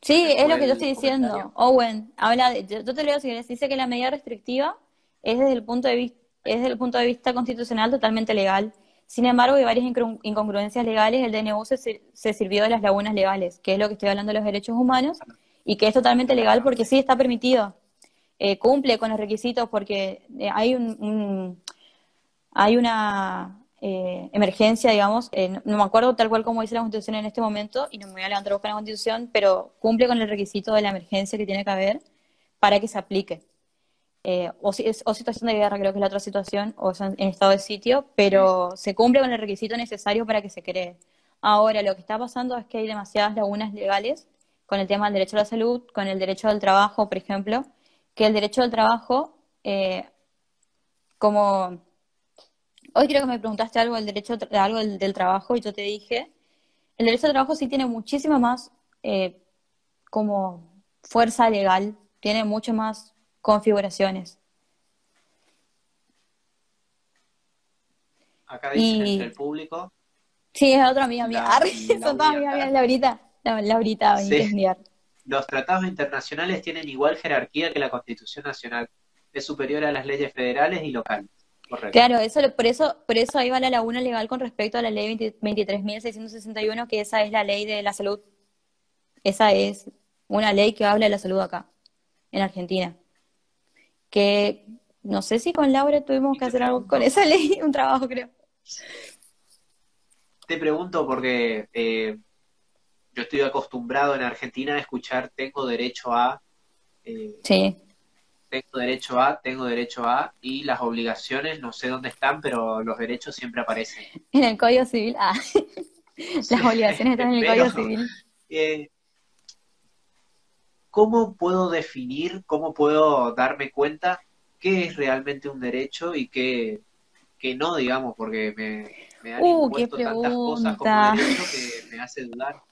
Sí, es lo que yo estoy diciendo. comentario. Owen habla de, yo, yo te leo si querés, dice que la medida restrictiva es desde el punto de vista, es desde el punto de vista constitucional totalmente legal. Sin embargo, hay varias incongru- incongruencias legales. El DNU se, sir- se sirvió de las lagunas legales, que es lo que estoy hablando de los derechos humanos, y que es totalmente legal porque sí está permitido. Eh, cumple con los requisitos porque eh, hay un, un- hay una eh, emergencia, digamos, eh, no, me acuerdo tal cual como dice la Constitución en este momento, y no me voy a levantar a buscar la Constitución, pero cumple con el requisito de la emergencia que tiene que haber para que se aplique. Eh, o, si- o situación de guerra, creo que es la otra situación, o son en estado de sitio, pero se cumple con el requisito necesario para que se cree. Ahora, lo que está pasando es que hay demasiadas lagunas legales con el tema del derecho a la salud, con el derecho al trabajo, por ejemplo, que el derecho al trabajo, eh, como Hoy creo que me preguntaste algo del derecho algo del, del trabajo y yo te dije, el derecho al trabajo sí tiene muchísima más eh, como fuerza legal, tiene mucho más configuraciones. Acá dicen Y- entre el público. Sí, es otra amiga mía. La- son todas amigas mías, Laurita. La, Laurita, Sí. Los tratados internacionales tienen igual jerarquía que la Constitución Nacional. Es superior a las leyes federales y locales. Correcto. Claro, eso, por eso, por eso ahí va la laguna legal con respecto a la ley 20 23.661, que esa es la ley de la salud. Esa es una ley que habla de la salud acá, en Argentina. Que no sé si con Laura tuvimos que hacer algo con esa ley, un trabajo creo. Te pregunto porque eh, yo estoy acostumbrado en Argentina a escuchar tengo derecho a, eh, Sí, tengo derecho a, tengo derecho a, y las obligaciones no sé dónde están, pero los derechos siempre aparecen. en el Código Civil. Ah, las obligaciones están en el Pero- Código Civil. Eh, ¿Cómo puedo definir, cómo puedo darme cuenta qué es realmente un derecho y qué, qué no, digamos, porque me, me han Uh, impuesto tantas cosas como derecho que me hace dudar.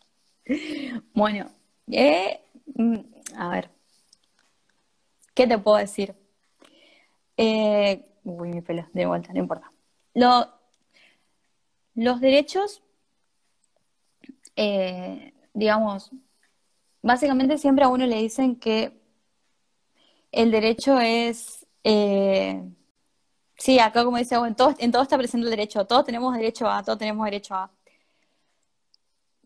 Bueno, eh, mm, a ver, ¿qué te puedo decir? Eh, uy, mi pelo, de vuelta, no importa. Lo- los derechos, eh, digamos, básicamente siempre a uno le dicen que el derecho es, eh, sí, acá como bueno, en todo, en todo está presente el derecho, todos tenemos derecho a, todos tenemos derecho a.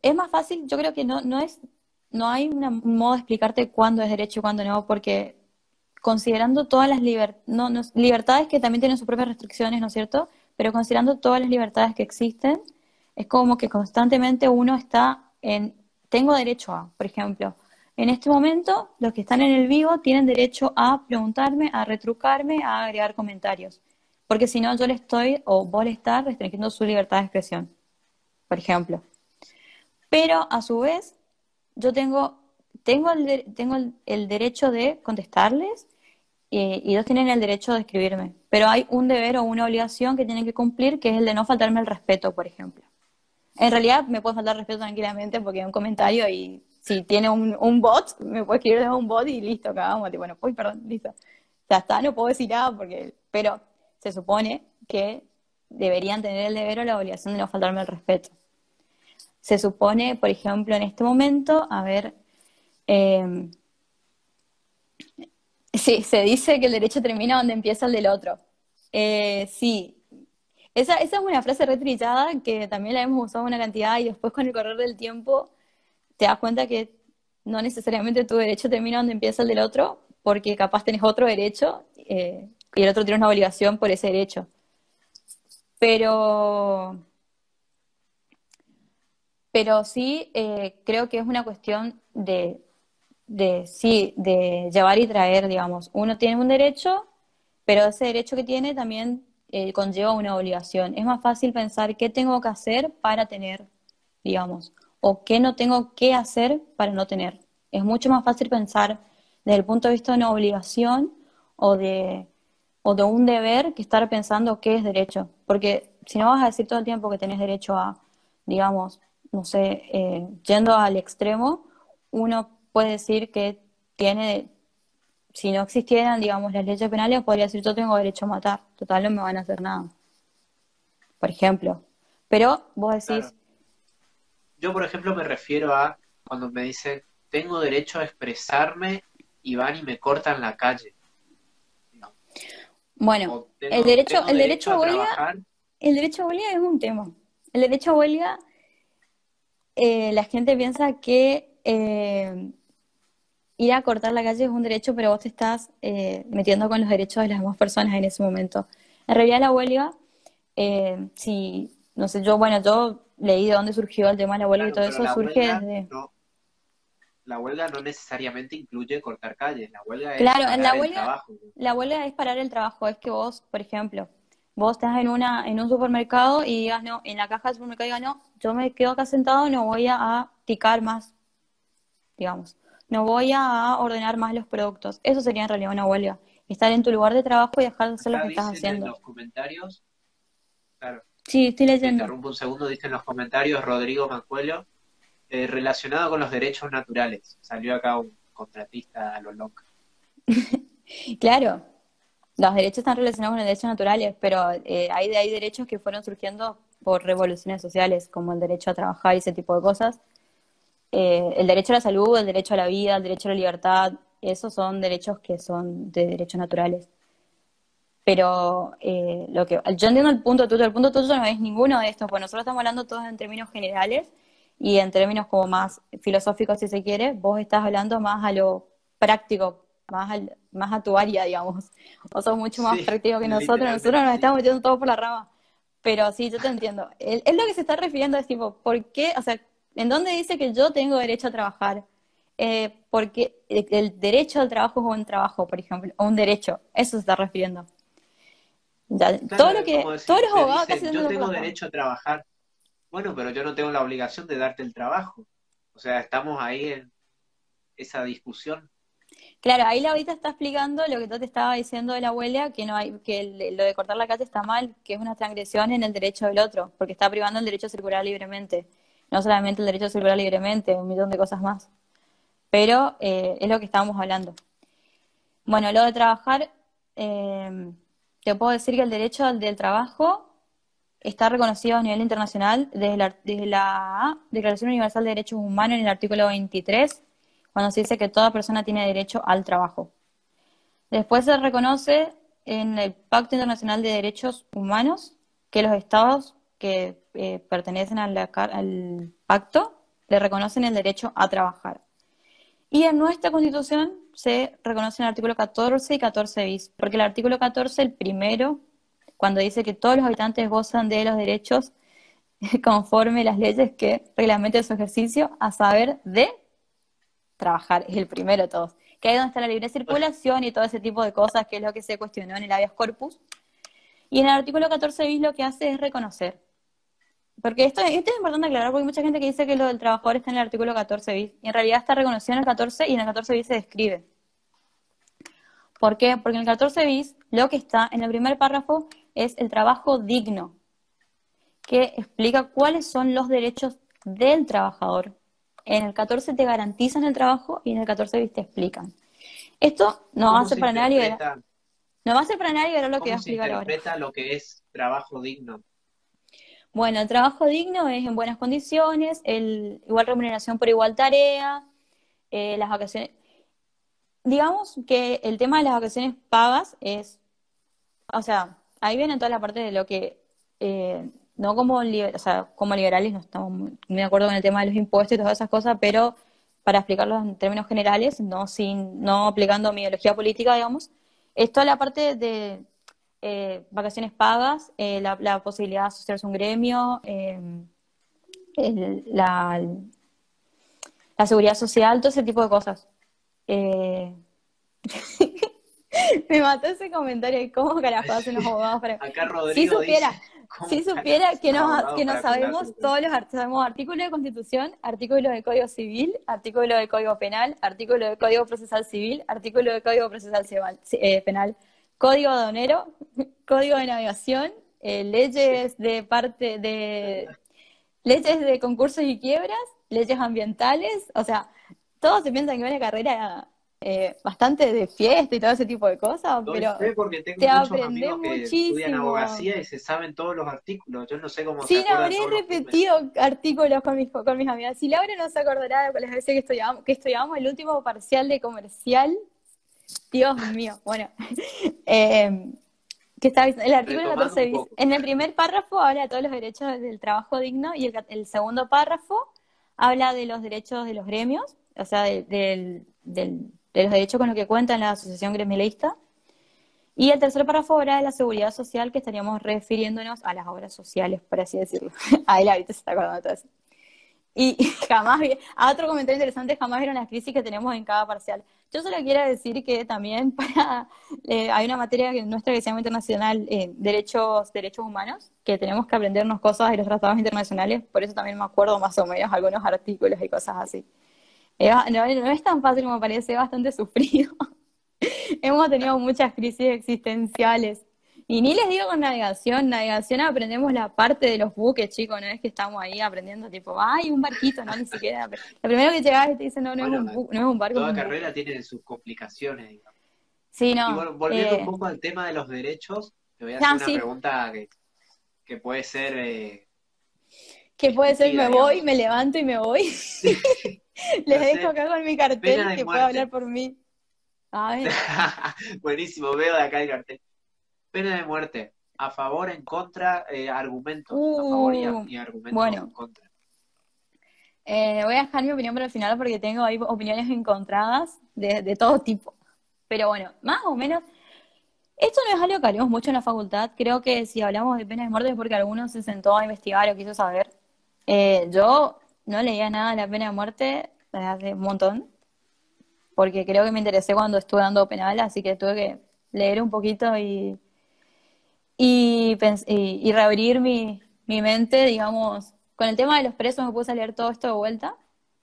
Es más fácil, yo creo que no, no es, no hay un modo de explicarte cuándo es derecho y cuándo no, porque considerando todas las libertades que también tienen sus propias restricciones, ¿no es cierto? Pero considerando todas las libertades que existen, es como que constantemente uno está en, tengo derecho a, por ejemplo, en este momento los que están en el vivo tienen derecho a preguntarme, a retrucarme, a agregar comentarios, porque si no yo le estoy, o vos le estás restringiendo su libertad de expresión, por ejemplo. Pero a su vez, yo tengo, tengo, el, de- tengo el, el derecho de contestarles eh, y ellos tienen el derecho de escribirme. Pero hay un deber o una obligación que tienen que cumplir, que es el de no faltarme el respeto, por ejemplo. En realidad me puede faltar respeto tranquilamente porque hay un comentario y si tiene un, un bot, me puede escribir de un bot y listo, cagamos. Bueno, uy, perdón, listo. Ya está, no puedo decir nada porque... Pero se supone que deberían tener el deber o la obligación de no faltarme el respeto. Se supone, por ejemplo, en este momento, a ver, eh, sí, se dice que el derecho termina donde empieza el del otro. Eh, sí, esa, esa es una frase retrillada que también la hemos usado una cantidad y después con el correr del tiempo te das cuenta que no necesariamente tu derecho termina donde empieza el del otro, porque capaz tenés otro derecho eh, y el otro tiene una obligación por ese derecho. Pero, pero sí eh, creo que es una cuestión de, de, sí, de llevar y traer, digamos. Uno tiene un derecho, pero ese derecho que tiene también eh, conlleva una obligación. Es más fácil pensar qué tengo que hacer para tener, digamos, o qué no tengo que hacer para no tener. Es mucho más fácil pensar desde el punto de vista de una obligación o de, o de un deber que estar pensando qué es derecho. Porque si no vas a decir todo el tiempo que tenés derecho a, digamos, no sé, eh, yendo al extremo, uno puede decir que tiene, si no existieran, digamos, las leyes penales, podría decir yo tengo derecho a matar, total no me van a hacer nada. Por ejemplo. Pero vos decís... Yo, por ejemplo, me refiero a cuando me dicen tengo derecho a expresarme y van y me cortan la calle. Bueno, el derecho, el derecho, a huelga, el derecho a huelga es un tema. El derecho a huelga, eh, la gente piensa que eh, ir a cortar la calle es un derecho, pero vos te estás eh, metiendo con los derechos de las demás personas en ese momento. En realidad la huelga, si, no sé, yo, bueno, yo leí de dónde surgió el tema de la huelga y todo eso, surge desde la huelga no necesariamente incluye cortar calles, la huelga es parar la huelga, el trabajo. La huelga es parar el trabajo, es que vos, por ejemplo, vos estás en una en un supermercado y digas, no, en la caja del supermercado digas, no, yo me quedo acá sentado, no voy a picar más, digamos, no voy a ordenar más los productos. Eso sería en realidad una huelga, estar en tu lugar de trabajo y dejar de hacer lo que estás haciendo. En los comentarios, claro. Sí, estoy leyendo. interrumpo un segundo, dice en los comentarios Rodrigo Mancuelo, eh, relacionado con los derechos naturales. Salió acá un contratista a lo loco. claro, los derechos están relacionados con los derechos naturales, pero eh, hay, hay derechos que fueron surgiendo por revoluciones sociales, como el derecho a trabajar y ese tipo de cosas. Eh, el derecho a la salud, el derecho a la vida, el derecho a la libertad, esos son derechos que son de derechos naturales. Pero lo que yo entiendo el punto tuyo, el punto tuyo no es ninguno de estos, pues nosotros estamos hablando todos en términos generales y en términos como más filosóficos, si se quiere, vos estás hablando más a lo práctico, más, más a tu área, digamos. Vos sos mucho más práctico que nosotros, nosotros nos estamos metiendo todo por la rama. Pero sí, yo te entiendo. Es lo que se está refiriendo, es tipo, ¿por qué? O sea, ¿en dónde dice que yo tengo derecho a trabajar? Eh, porque el, derecho al trabajo es un trabajo, por ejemplo, o un derecho. Eso se está refiriendo. todo lo que, todos los abogados Yo tengo derecho a trabajar bueno, pero yo no tengo la obligación de darte el trabajo. O sea, estamos ahí en esa discusión. Claro, ahí la ahorita está explicando lo que tú te estaba diciendo de la abuela, que no hay, que lo de cortar la calle está mal, que es una transgresión en el derecho del otro, porque está privando el derecho a circular libremente. No solamente el derecho a circular libremente, un millón de cosas más. Pero eh, es lo que estábamos hablando. Bueno, lo de trabajar, eh, te puedo decir que el derecho del trabajo está reconocido a nivel internacional desde la, Declaración Universal de Derechos Humanos en el artículo 23, cuando se dice que toda persona tiene derecho al trabajo. Después se reconoce en el Pacto Internacional de Derechos Humanos que los estados que eh, pertenecen al pacto le reconocen el derecho a trabajar. Y en nuestra Constitución se reconoce en el artículo 14 y 14 bis, porque el artículo 14, el primero, cuando dice que todos los habitantes gozan de los derechos conforme las leyes que reglamenten su ejercicio, a saber de trabajar, es el primero de todos. Que ahí es donde está la libre circulación y todo ese tipo de cosas, que es lo que se cuestionó en el habeas corpus. Y en el artículo 14 bis lo que hace es reconocer. Porque esto, esto es importante aclarar, porque hay mucha gente que dice que lo del trabajador está en el artículo 14 bis, y en realidad está reconocido en el 14 y en el 14 bis se describe. ¿Por qué? Porque en el 14 bis lo que está en el primer párrafo es el trabajo digno, que explica cuáles son los derechos del trabajador. En el 14 te garantizan el trabajo y en el 14 te explican. Esto no va a ser para nadie no va a ser para nadie ver lo que va a explicar ahora. lo que es trabajo digno? Bueno, el trabajo digno es en buenas condiciones, el igual remuneración por igual tarea, eh, las vacaciones. Digamos que el tema de las vacaciones pagas es, o sea, ahí viene toda la parte de lo que, eh, no como, o sea, como liberales no estamos muy de acuerdo con el tema de los impuestos y todas esas cosas, pero para explicarlo en términos generales, no, sin, no aplicando mi ideología política, digamos, es toda la parte de eh, vacaciones pagas, eh, la, posibilidad de asociarse a un gremio, em, la, la, seguridad social, todo ese tipo de cosas. Eh, me mató ese comentario cómo carajo hacen los abogados para... Acá Rodrigo si supiera, si supiera que no, que no sabemos todos los sabemos artículos de constitución, artículos de código civil, artículo de código penal, artículo de código procesal civil, artículo de código procesal penal, código aduanero, código de navegación, eh, leyes de parte de leyes de concursos y quiebras, leyes ambientales, o sea, todos se piensan que una carrera eh, bastante de fiesta y todo ese tipo de cosas, pero porque tengo te aprendes muchísimo. estudian abogacía y se saben todos los artículos. Yo no sé cómo sí, no, habré repetido artículos con mis, con mis amigas. Si Laura no se acordará de las veces que estudiamos, que estudiamos el último parcial de comercial, Dios mío, bueno. eh, que está el artículo 14 En el primer párrafo habla de todos los derechos del trabajo digno y el, segundo párrafo habla de los derechos de los gremios, o sea, de, los derechos con los que cuenta la asociación gremialista. Y el tercer párrafo habla de la seguridad social, que estaríamos refiriéndonos a las obras sociales, por así decirlo. Ahí la ahorita se está acordando de todo eso. Y jamás, a otro comentario interesante, jamás vieron las crisis que tenemos en cada parcial. Yo solo quiero decir que también para, eh, hay una materia que nuestra que se llama internacional, eh, derechos, derechos humanos, que tenemos que aprendernos cosas de los tratados internacionales, por eso también me acuerdo más o menos algunos artículos y cosas así. no, no, es tan fácil como parece, bastante sufrido. Hemos tenido muchas crisis existenciales y ni les digo con navegación, navegación aprendemos la parte de los buques, chicos, no es que estamos ahí aprendiendo tipo, ay, un barquito, no, ni siquiera. Lo primero que llegas y te dicen, no, no, es, un no es un barco. Toda carrera tiene sus complicaciones, digamos. Sí, no. Y bueno, volviendo un eh, poco al tema de los derechos, te voy a hacer una pregunta que, que, puede ser... Eh, que puede ser, me voy, me levanto y me voy. les dejo acá con mi cartel que pueda hablar por mí. Buenísimo, veo de acá el cartel. Pena de muerte. A favor, en contra, eh, argumentos. a favor y, uh, argumentos bueno. en contra. Eh, voy a dejar mi opinión para el final porque tengo ahí opiniones encontradas de, todo tipo. Pero bueno, más o menos, esto no es algo que hablemos mucho en la facultad. Creo que si hablamos de pena de muerte es porque alguno se sentó a investigar o quiso saber. Eh, yo no leía nada de la pena de muerte desde hace un montón, porque creo que me interesé cuando estuve dando penal, así que tuve que leer un poquito y y, y, reabrir mi, mi, mente, digamos, con el tema de los presos me puse a leer todo esto de vuelta,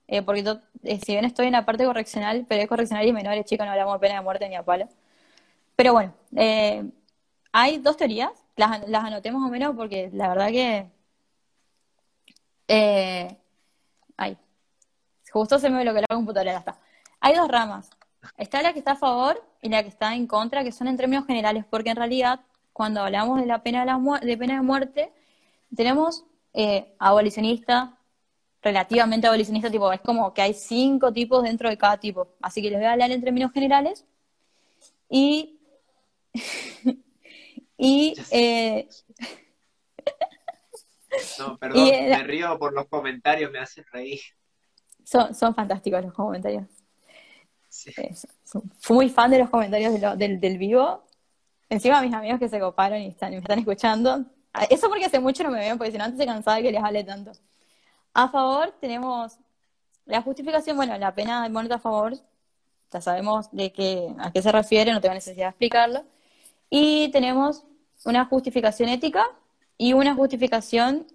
eh, porque eh, si bien estoy en la parte correccional, pero es correccional y menores, chicos, no hablamos de pena de muerte ni a palo. Pero bueno, eh, hay dos teorías, las, las anoté más o menos porque la verdad que... ay, justo se me bloqueó la computadora, ya está. Hay dos ramas. Está la que está a favor y la que está en contra, que son en términos generales, porque en realidad cuando hablamos de la pena de, la de, pena de muerte, tenemos eh, abolicionista, relativamente abolicionista, tipo, es como que hay cinco tipos dentro de cada tipo. Así que les voy a hablar en términos generales. Y. y. Eh, no, perdón, me río por los comentarios, me hacen reír. Son, son fantásticos los comentarios. Sí. Eh, fui muy fan de los comentarios del, del vivo Encima mis amigos que se coparon y están, me están escuchando. Ah, eso porque hace mucho no me ven, porque si no antes se cansaba de que les hable tanto. A favor tenemos la justificación, bueno, la pena de muerte a favor, ya sabemos de qué, a qué se refiere, no tengo necesidad de explicarlo. Y tenemos una justificación ética y una justificación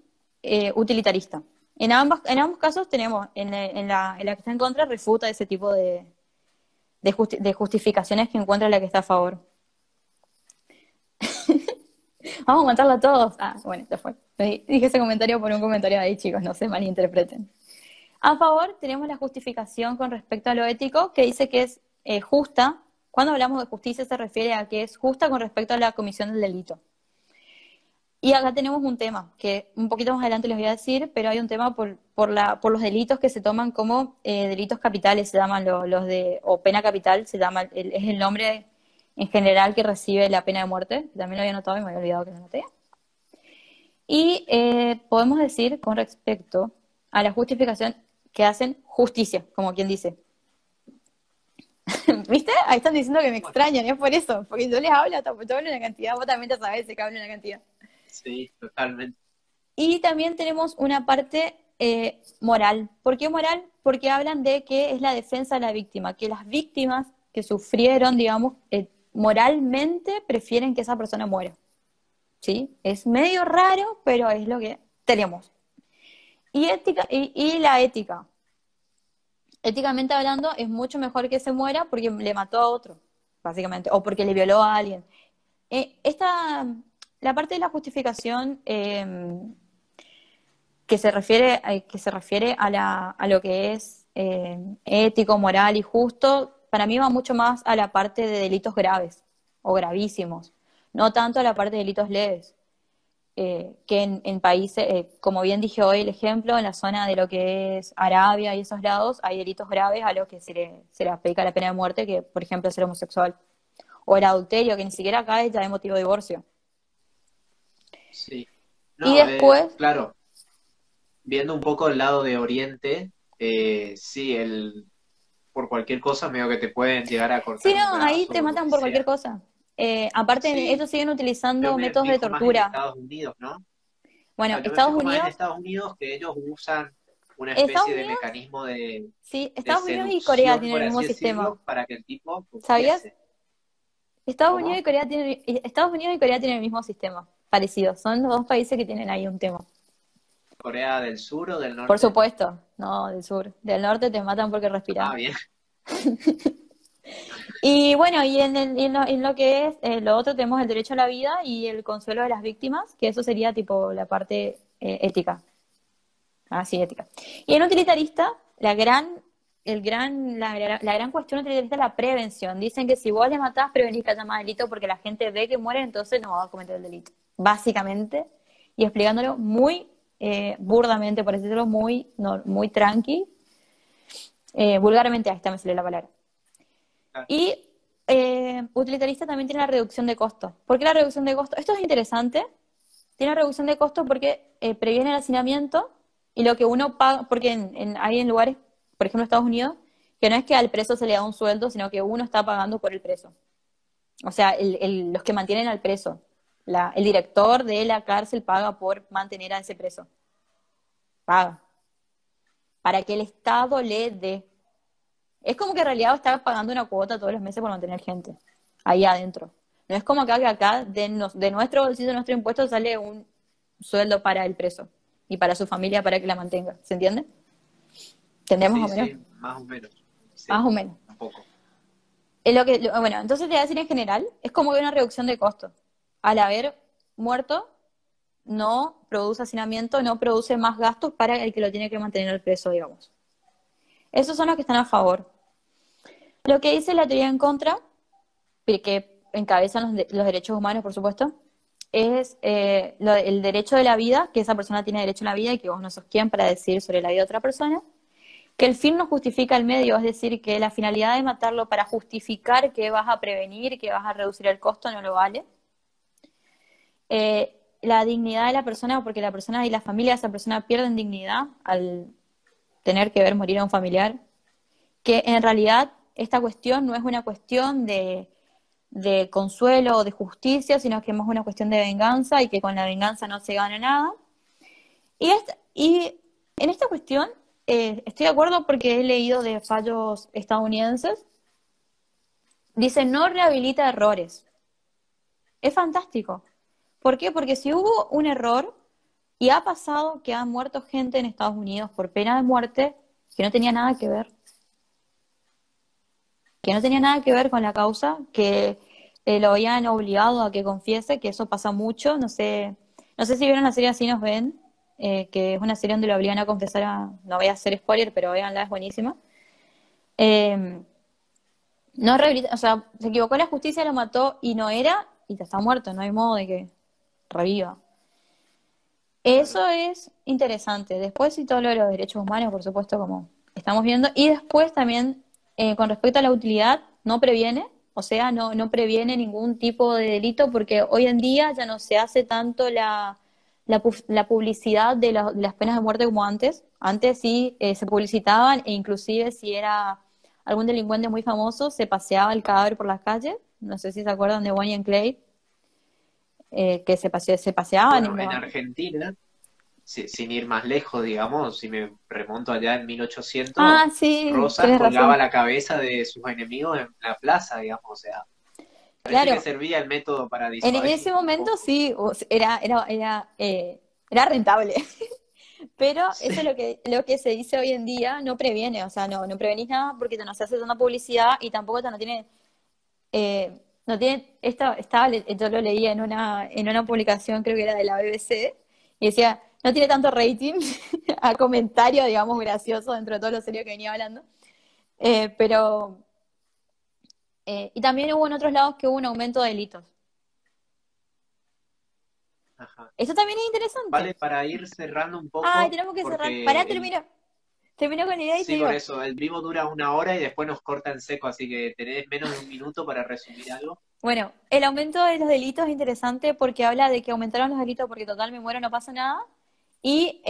eh, utilitarista. En, ambas, en ambos casos tenemos, en, la, la que está en contra, refuta ese tipo de, de justificaciones que encuentra la que está a favor. Vamos a matarlo a todos. Ah, bueno, ya fue. Dije ese comentario por un comentario ahí, chicos, no se malinterpreten. A favor, tenemos la justificación con respecto a lo ético, que dice que es eh, justa. Cuando hablamos de justicia se refiere a que es justa con respecto a la comisión del delito. Y acá tenemos un tema, que un poquito más adelante les voy a decir, pero hay un tema por, por, la, por los delitos que se toman como eh, delitos capitales, se llaman los, de, o pena capital, se llama, es el nombre en general que recibe la pena de muerte, también lo había notado y me había olvidado que lo noté. Y eh, podemos decir con respecto a la justificación, que hacen justicia, como quien dice. ¿Viste? Ahí están diciendo que me extrañan, es por eso, porque yo les hablo, yo hablo una cantidad, vos también te sabes que hablo una cantidad. Sí, totalmente. Y también tenemos una parte eh, moral. ¿Por qué moral? Porque hablan de que es la defensa de la víctima, que las víctimas que sufrieron, digamos, eh, moralmente prefieren que esa persona muera. ¿Sí? Es medio raro, pero es lo que tenemos. Y, ética, y, la ética. Éticamente hablando, es mucho mejor que se muera porque le mató a otro, básicamente, o porque le violó a alguien. Eh, esta, la parte de la justificación em, que se refiere, eh, que se refiere a, la, a lo que es eh, ético, moral y justo, para mí va mucho más a la parte de delitos graves o gravísimos, no tanto a la parte de delitos leves. Eh, que en, países, como bien dije hoy el ejemplo, en la zona de lo que es Arabia y esos lados, hay delitos graves a los que se le, se le aplica la pena de muerte, que por ejemplo es ser homosexual. O el adulterio, que ni siquiera acá es ya de motivo de divorcio. Sí. y después... claro, viendo un poco el lado de Oriente, eh, sí, el, por cualquier cosa medio que te pueden llegar a cortar. Sí, no, ahí te matan por cualquier cosa. Eh, aparte, ellos siguen utilizando métodos de tortura. Estados Unidos, ¿no? Bueno, Estados Unidos. En Estados Unidos que ellos usan una especie de mecanismo de. Sí, Estados Unidos y Corea tienen el mismo sistema. Para que el tipo. ¿Sabías? Estados Unidos y Corea tienen Estados Unidos y Corea tienen el mismo sistema, parecido. Son los dos países que tienen ahí un tema. Corea del Sur o del Norte? Por supuesto, no, del Sur. Del Norte te matan porque respiras. Ah, bien. y bueno, y en, lo, que es eh, lo otro tenemos el derecho a la vida y el consuelo de las víctimas, que eso sería tipo la parte eh, ética. Ah, sí, ética. Y en utilitarista, la gran, el gran, la, gran cuestión utilitarista es la prevención. Dicen que si vos le matás, prevenís que haya más delito porque la gente ve que muere, entonces no va a cometer el delito. Básicamente, y explicándolo muy eh, burdamente, por decirlo muy, muy tranqui. Eh, vulgarmente, ahí está, me sale la palabra. Ah. Y eh, utilitarista también tiene la reducción de costos. ¿Por qué la reducción de costos? Esto es interesante. Tiene reducción de costos porque previene el hacinamiento y lo que uno paga, porque en, hay en lugares, por ejemplo, Estados Unidos, que no es que al preso se le da un sueldo, sino que uno está pagando por el preso. O sea, los que mantienen al preso el director de la cárcel paga por mantener a ese preso. Paga. Para que el Estado le dé. Es como que en realidad está pagando una cuota todos los meses por mantener gente ahí adentro. No es como acá que acá de, de nuestro bolsillo, de nuestro impuesto, sale un sueldo para el preso y para su familia para que la mantenga. ¿Se entiende? ¿Entendemos más o menos? más o menos. más o menos. Un poco. Es lo que, bueno, entonces te voy a decir en general, es como que una reducción de costos al haber muerto, no produce hacinamiento, no produce más gastos para el que lo tiene que mantener el preso, digamos. Esos son los que están a favor. Lo que dice la teoría en contra, que encabezan los, derechos humanos, por supuesto, es eh, el derecho de la vida, que esa persona tiene derecho a la vida y que vos no sos quien para decir sobre la vida de otra persona. Que el fin no justifica el medio, es decir, que la finalidad de matarlo para justificar que vas a prevenir, que vas a reducir el costo, no lo vale. Eh, la dignidad de la persona, porque la persona y la familia de esa persona pierden dignidad al tener que ver morir a un familiar, que en realidad esta cuestión no es una cuestión de, consuelo o de justicia, sino que es más una cuestión de venganza y que con la venganza no se gana nada. Y, en esta cuestión eh, estoy de acuerdo porque he leído de fallos estadounidenses. Dice, no rehabilita errores. Es fantástico. ¿Por qué? Porque si hubo un error y ha pasado que ha muerto gente en Estados Unidos por pena de muerte que no tenía nada que ver, que no tenía nada que ver con la causa, que eh, lo habían obligado a que confiese, que eso pasa mucho, no sé, no sé si vieron la serie Así nos ven, eh, que es una serie donde lo obligan a confesar a, no voy a hacer spoiler, pero veanla, es buenísima. Eh, no o sea, se equivocó la justicia, lo mató y no era, y está muerto, no hay modo de que reviva. Eso es interesante. Después y todo lo de los derechos humanos, por supuesto, como estamos viendo. Y después también, eh, con respecto a la utilidad, no previene, o sea, no, no previene ningún tipo de delito porque hoy en día ya no se hace tanto la, la, publicidad de, las penas de muerte como antes. Antes sí eh, se publicitaban e inclusive si era algún delincuente muy famoso, se paseaba el cadáver por las calles. No sé si se acuerdan de Bonnie and Clay, eh, que se, se paseaban. en Argentina, sin ir más lejos, digamos, si me remonto allá en 1800, ah, sí, Rosa colgaba la cabeza de sus enemigos en la plaza, digamos, o sea, Claro. que servía el método para En, ese momento sí, era, era, era, eh, era rentable. Pero eso es lo que, lo que se dice hoy en día, no previene, o sea, no, no prevenís nada porque te no se hace una publicidad y tampoco te no tiene, eh, no tiene, esto estaba, yo lo leía en una, en una publicación, creo que era de la BBC, y decía, no tiene tanto rating a comentario, digamos, gracioso dentro de todo lo serio que venía hablando, eh, pero eh, y también hubo en otros lados que hubo un aumento de delitos. Ajá. Eso también es interesante. Vale, para ir cerrando un poco. Ay, tenemos que cerrar. Pará, termino. Termino con la idea y Sí, por eso. El vivo dura una hora y después nos corta en seco, así que tenés menos de un minuto para resumir algo. Bueno, el aumento de los delitos es interesante porque habla de que aumentaron los delitos porque total me muero, no pasa nada. Y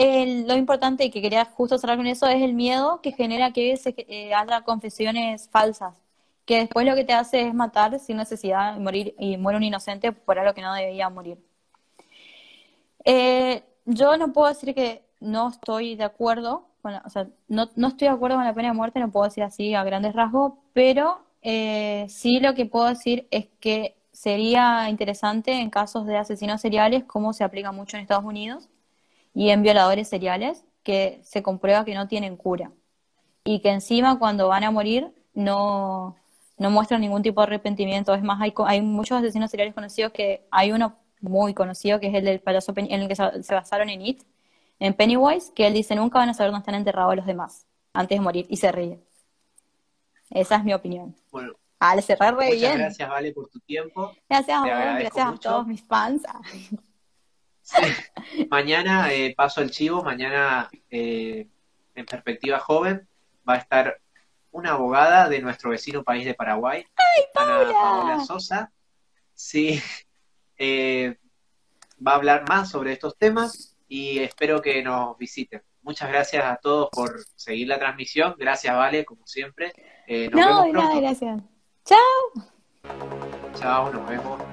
lo importante y que quería justo cerrar con eso es el miedo que genera que se, eh, haya confesiones falsas que después lo que te hace es matar sin necesidad morir y muere un inocente por algo que no debía morir. Eh, yo no puedo decir que no estoy de acuerdo, con o sea, no, no, estoy de acuerdo con la pena de muerte, no puedo decir así a grandes rasgos, pero eh, sí lo que puedo decir es que sería interesante en casos de asesinos seriales, como se aplica mucho en Estados Unidos, y en violadores seriales, que se comprueba que no tienen cura. Y que encima cuando van a morir no, no muestran ningún tipo de arrepentimiento. Es más, hay, hay muchos asesinos seriales conocidos que hay uno muy conocido que es el del palacio en el que se, basaron en It, en Pennywise, que él dice nunca van a saber dónde están enterrados los demás antes de morir y se ríe. Esa es mi opinión. Bueno, le cerré re muchas gracias, Vale, por tu tiempo. Gracias a vos, gracias a todos mis fans. Mañana eh, paso el chivo, mañana eh, en perspectiva joven va a estar una abogada de nuestro vecino país de Paraguay, ¡Ay, Paula! Paola Sosa. Sí, eh, va a hablar más sobre estos temas y espero que nos visiten. Muchas gracias a todos por seguir la transmisión. Gracias, Vale, como siempre. Eh, nos no, vemos pronto. gracias. Chao. Chao, nos vemos.